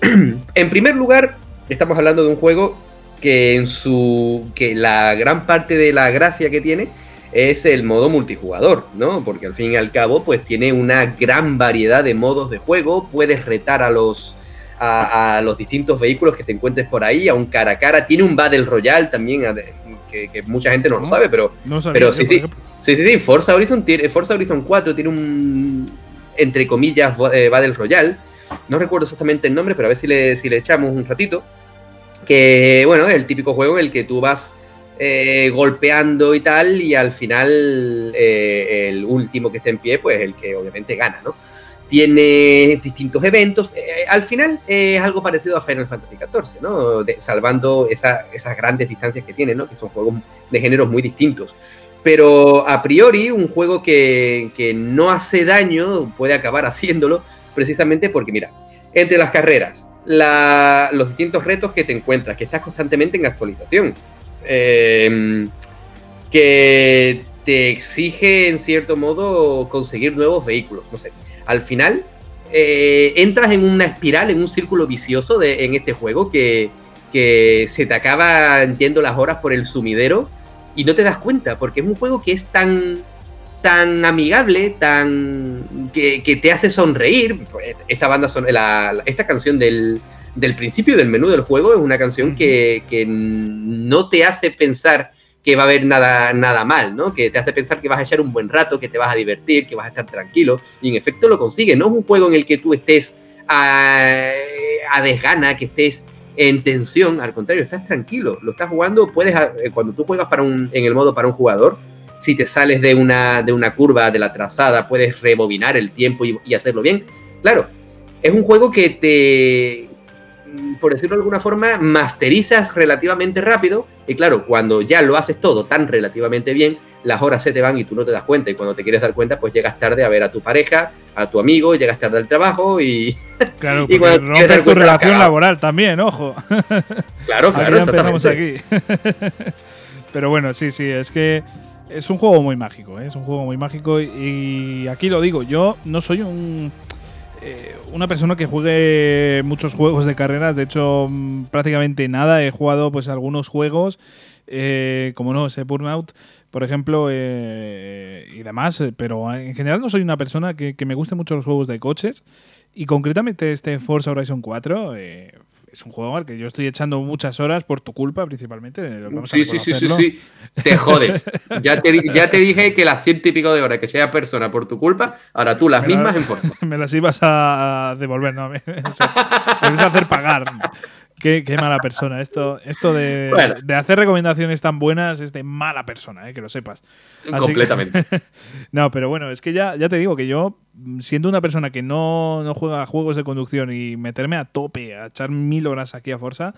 [CLEARS THROAT] en primer lugar, estamos hablando de un juego que en su. que la gran parte de la gracia que tiene es el modo multijugador, ¿no? Porque al fin y al cabo, pues tiene una gran variedad de modos de juego. Puedes retar a los. A, los distintos vehículos que te encuentres por ahí, a un cara a cara. Tiene un Battle Royale también, que, mucha gente no, lo sabe, pero, pero sí, sí, sí, sí, sí, Forza Horizon, Forza Horizon 4 tiene un, entre comillas, eh, Battle Royale no recuerdo exactamente el nombre, pero a ver si le, si le echamos un ratito. Que, bueno, es el típico juego en el que tú vas eh, golpeando y tal, y al final eh, el último que esté en pie, pues el que obviamente gana, ¿no? Tiene distintos eventos. Eh, al final es algo parecido a Final Fantasy XIV, ¿no? salvando esas grandes distancias que tiene, ¿no? Que son juegos de géneros muy distintos. Pero a priori, un juego que, que no hace daño puede acabar [LAUGHS] haciéndolo precisamente porque, mira, entre las carreras, los distintos retos que te encuentras, que estás constantemente en actualización, em, que te exige en cierto modo conseguir nuevos vehículos, no sé. Al final, eh, entras en una espiral, en un círculo vicioso de, en este juego que, que se te acaban yendo las horas por el sumidero y no te das cuenta, porque es un juego que es tan tan amigable, tan que, te hace sonreír. Esta banda son, esta canción del, del, principio del menú del juego es una canción que, no te hace pensar que va a haber nada, nada mal, ¿no? Que te hace pensar que vas a echar un buen rato, que te vas a divertir, que vas a estar tranquilo. Y en efecto lo consigue. No es un juego en el que tú estés a, desgana, que estés en tensión. Al contrario, estás tranquilo. Lo estás jugando. Puedes, eh, cuando tú juegas para un, en el modo para un jugador, si te sales de una, de una curva de la trazada, puedes rebobinar el tiempo y, hacerlo bien. Claro, es un juego que te, por decirlo de alguna forma, masterizas relativamente rápido. Y claro, cuando ya lo haces todo tan relativamente bien, las horas se te van y tú no te das cuenta. Y cuando te quieres dar cuenta, pues llegas tarde a ver a tu pareja, a tu amigo, llegas tarde al trabajo y. [LAUGHS] Claro, y rompes tu relación laboral también, ojo. [LAUGHS] [LAUGHS] Claro, claro, empezamos aquí. Pero bueno, sí, sí, es que es un juego muy mágico, ¿eh? es un juego muy mágico y aquí lo digo, yo no soy un eh, una persona que juegue muchos juegos de carreras, de hecho mm, prácticamente nada, he jugado pues algunos juegos, eh, como no, ese Burnout, por ejemplo, y demás, pero en general no soy una persona que, que, me guste mucho los juegos de coches y concretamente este Forza Horizon 4 es un juego al que yo estoy echando muchas horas por tu culpa, principalmente. sí, sí, sí, sí, sí. Te jodes. [LAUGHS] Ya te, ya te dije que las ciento y pico de horas que sea persona por tu culpa, ahora tú las mismas en Forza. [LAUGHS] Me las ibas a devolver, ¿no? [LAUGHS] Me, me vas a hacer pagar. Qué, mala persona. Esto, esto de, hacer recomendaciones tan buenas es de mala persona, eh, que lo sepas. Completamente. [LAUGHS] no, pero bueno, es que ya, ya te digo que yo, siendo una persona que no, juega juegos de conducción y meterme a tope, a echar mil horas aquí a Forza,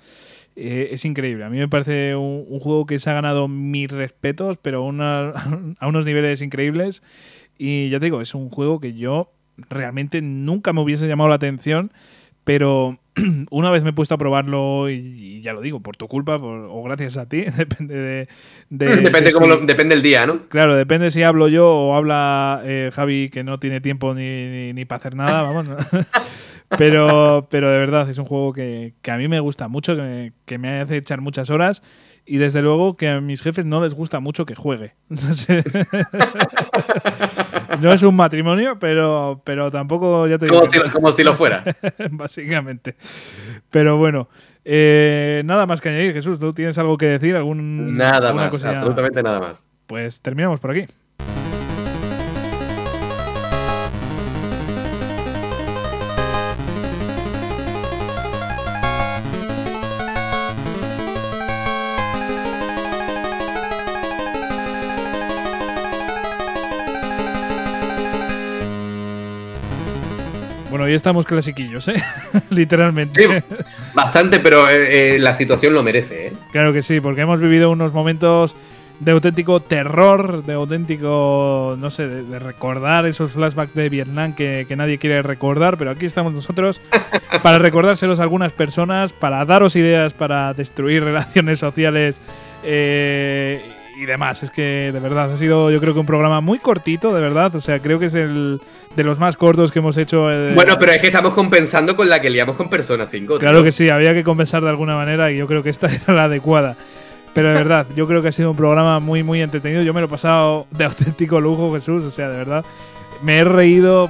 eh, es increíble. A mí me parece un, juego que se ha ganado mis respetos, pero [LAUGHS] a unos niveles increíbles. Y ya te digo, es un juego que yo realmente nunca me hubiese llamado la atención, pero [CLEARS THROAT] una vez me he puesto a probarlo y, ya lo digo, por tu culpa o gracias a ti, [LAUGHS] depende de... depende, depende el día, ¿no? Claro, depende si hablo yo o habla eh, Javi que no tiene tiempo ni, ni, para hacer nada, vamos. [LAUGHS] pero, pero de verdad, es un juego que, a mí me gusta mucho, que que me hace echar muchas horas y desde luego que a mis jefes no les gusta mucho que juegue. [LAUGHS] no es un matrimonio, pero, pero tampoco ya te como, si, como si lo fuera. [LAUGHS] Básicamente. Pero bueno, eh, nada más que añadir, Jesús. ¿Tú tienes algo que decir? ¿Algún, nada más, absolutamente nada más. Pues terminamos por aquí. Bueno, hoy estamos clasiquillos, ¿eh? [LAUGHS] Literalmente. bastante, pero eh, eh, la situación lo merece, ¿eh? Claro que sí, porque hemos vivido unos momentos de auténtico terror, de auténtico, no sé, de, recordar esos flashbacks de Vietnam que, nadie quiere recordar, pero aquí estamos nosotros [LAUGHS] para recordárselos a algunas personas, para daros ideas para destruir [LAUGHS] relaciones sociales y demás. Es que de verdad ha sido yo creo que un programa muy cortito, de verdad. O sea, creo que es el de los más cortos que hemos hecho. Eh, bueno, pero es que estamos compensando con la que liamos con Persona 5. Claro que sí, había que compensar de alguna manera y yo creo que esta [LAUGHS] era la adecuada. Pero de verdad, yo creo que ha sido un programa muy, muy entretenido. Yo me lo he pasado de auténtico lujo, Jesús. O sea, de verdad, me he reído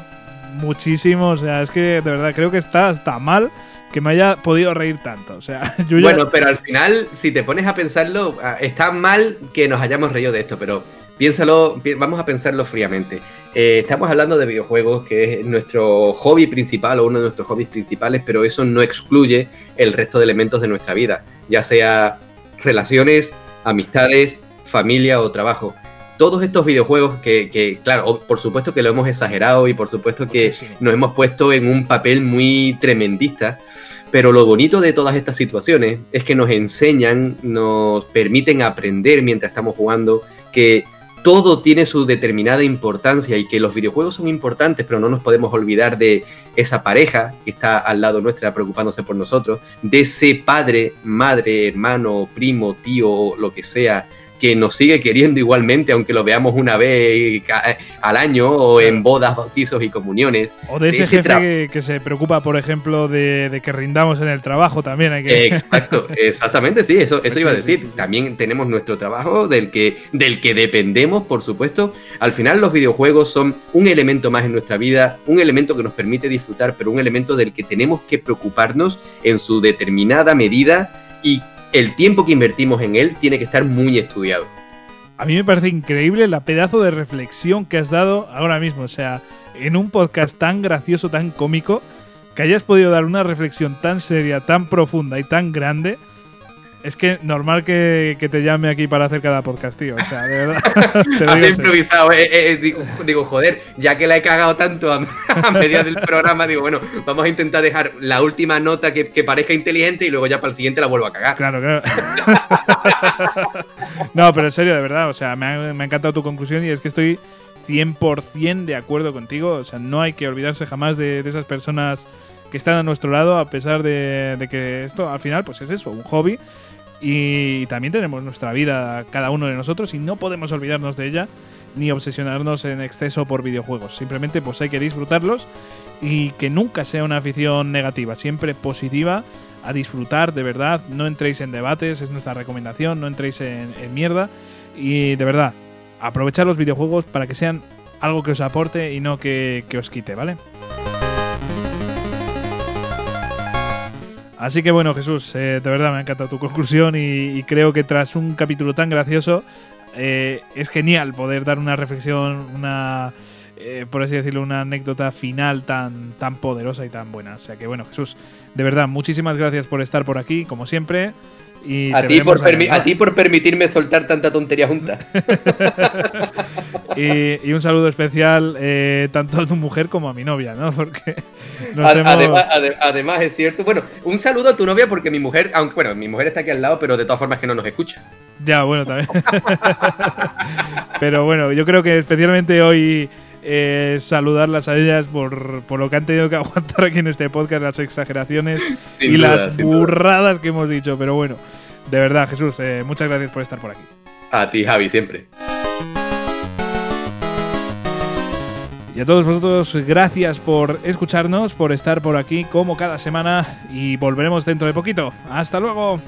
muchísimo. O sea, es que de verdad creo que está hasta mal que me haya podido reír tanto. O sea, [LAUGHS] yo Bueno, pero al final, si te pones a pensarlo, ah, está mal que nos hayamos reído de esto, pero piénsalo, vamos a pensarlo fríamente. Eh, estamos hablando de videojuegos, que es nuestro hobby principal o uno de nuestros hobbies principales, pero eso no excluye el resto de elementos de nuestra vida, ya sea relaciones, amistades, familia o trabajo. Todos estos videojuegos que, claro, por supuesto que lo hemos exagerado y por supuesto que nos hemos puesto en un papel muy tremendista, pero lo bonito de todas estas situaciones es que nos enseñan, nos permiten aprender mientras estamos jugando, que todo tiene su determinada importancia y que los videojuegos son importantes, pero no nos podemos olvidar de esa pareja que está al lado nuestra preocupándose por nosotros, de ese padre, madre, hermano, primo, tío, lo que sea, que nos sigue queriendo igualmente, aunque lo veamos una vez al año o en bodas, bautizos y comuniones. O de ese, jefe que, se preocupa, por ejemplo, de, que rindamos en el trabajo también. Hay que... Exacto, [LAUGHS] exactamente, sí, eso, eso iba a decir. también tenemos nuestro trabajo del que, del que dependemos, por supuesto. Al final los videojuegos son un elemento más en nuestra vida, un elemento que nos permite disfrutar, pero un elemento del que tenemos que preocuparnos en su determinada medida y el tiempo que invertimos en él tiene que estar muy estudiado. A mí me parece increíble la pedazo de reflexión que has dado ahora mismo. O sea, en un podcast tan gracioso, tan cómico, que hayas podido dar una reflexión tan seria, tan profunda y tan grande es que normal que, te llame aquí para hacer cada podcast, tío. O sea, de verdad. [LAUGHS] Has improvisado. Eh, eh, eh, digo, joder, ya que la he cagado tanto [LAUGHS] a, media del programa, digo, bueno, vamos a intentar dejar la última nota que, parezca inteligente y luego ya para el siguiente la vuelvo a cagar. Claro, claro. [LAUGHS] no, pero en serio, de verdad. O sea, me ha, encantado tu conclusión y es que estoy 100% de acuerdo contigo. O sea, no hay que olvidarse jamás de, esas personas que están a nuestro lado, a pesar de, de que esto al final, pues es eso, un hobby y también tenemos nuestra vida cada uno de nosotros y no podemos olvidarnos de ella ni obsesionarnos en exceso por videojuegos. Simplemente pues hay que disfrutarlos y que nunca sea una afición negativa, siempre positiva, a disfrutar de verdad. No entréis en debates, es nuestra recomendación, no entréis en, mierda y de verdad, aprovechar los videojuegos para que sean algo que os aporte y no que, que os quite, ¿vale? Así que bueno, Jesús, eh, de verdad me ha encantado tu conclusión y, creo que tras un capítulo tan gracioso eh, es genial poder dar una reflexión, una, eh, por así decirlo, una anécdota final tan, tan poderosa y tan buena. O sea que bueno, Jesús, de verdad, muchísimas gracias por estar por aquí, como siempre. Y a, ti por a ti por permitirme soltar tanta tontería junta. [LAUGHS] y, un saludo especial eh, tanto a tu mujer como a mi novia, ¿no? Porque [LAUGHS] además, es cierto. Bueno, un saludo a tu novia porque mi mujer, aunque bueno, mi mujer está aquí al lado, pero de todas formas que no nos escucha. Ya, bueno, también. [LAUGHS] pero bueno, yo creo que especialmente hoy eh, saludarlas a ellas por, por, lo que han tenido que [LAUGHS] aguantar aquí en este podcast, las exageraciones y las burradas que hemos dicho. Pero bueno, de verdad, Jesús, eh, muchas gracias por estar por aquí. A ti, Javi, siempre. Y a todos vosotros, gracias por escucharnos, por estar por aquí como cada semana y volveremos dentro de poquito. Hasta luego.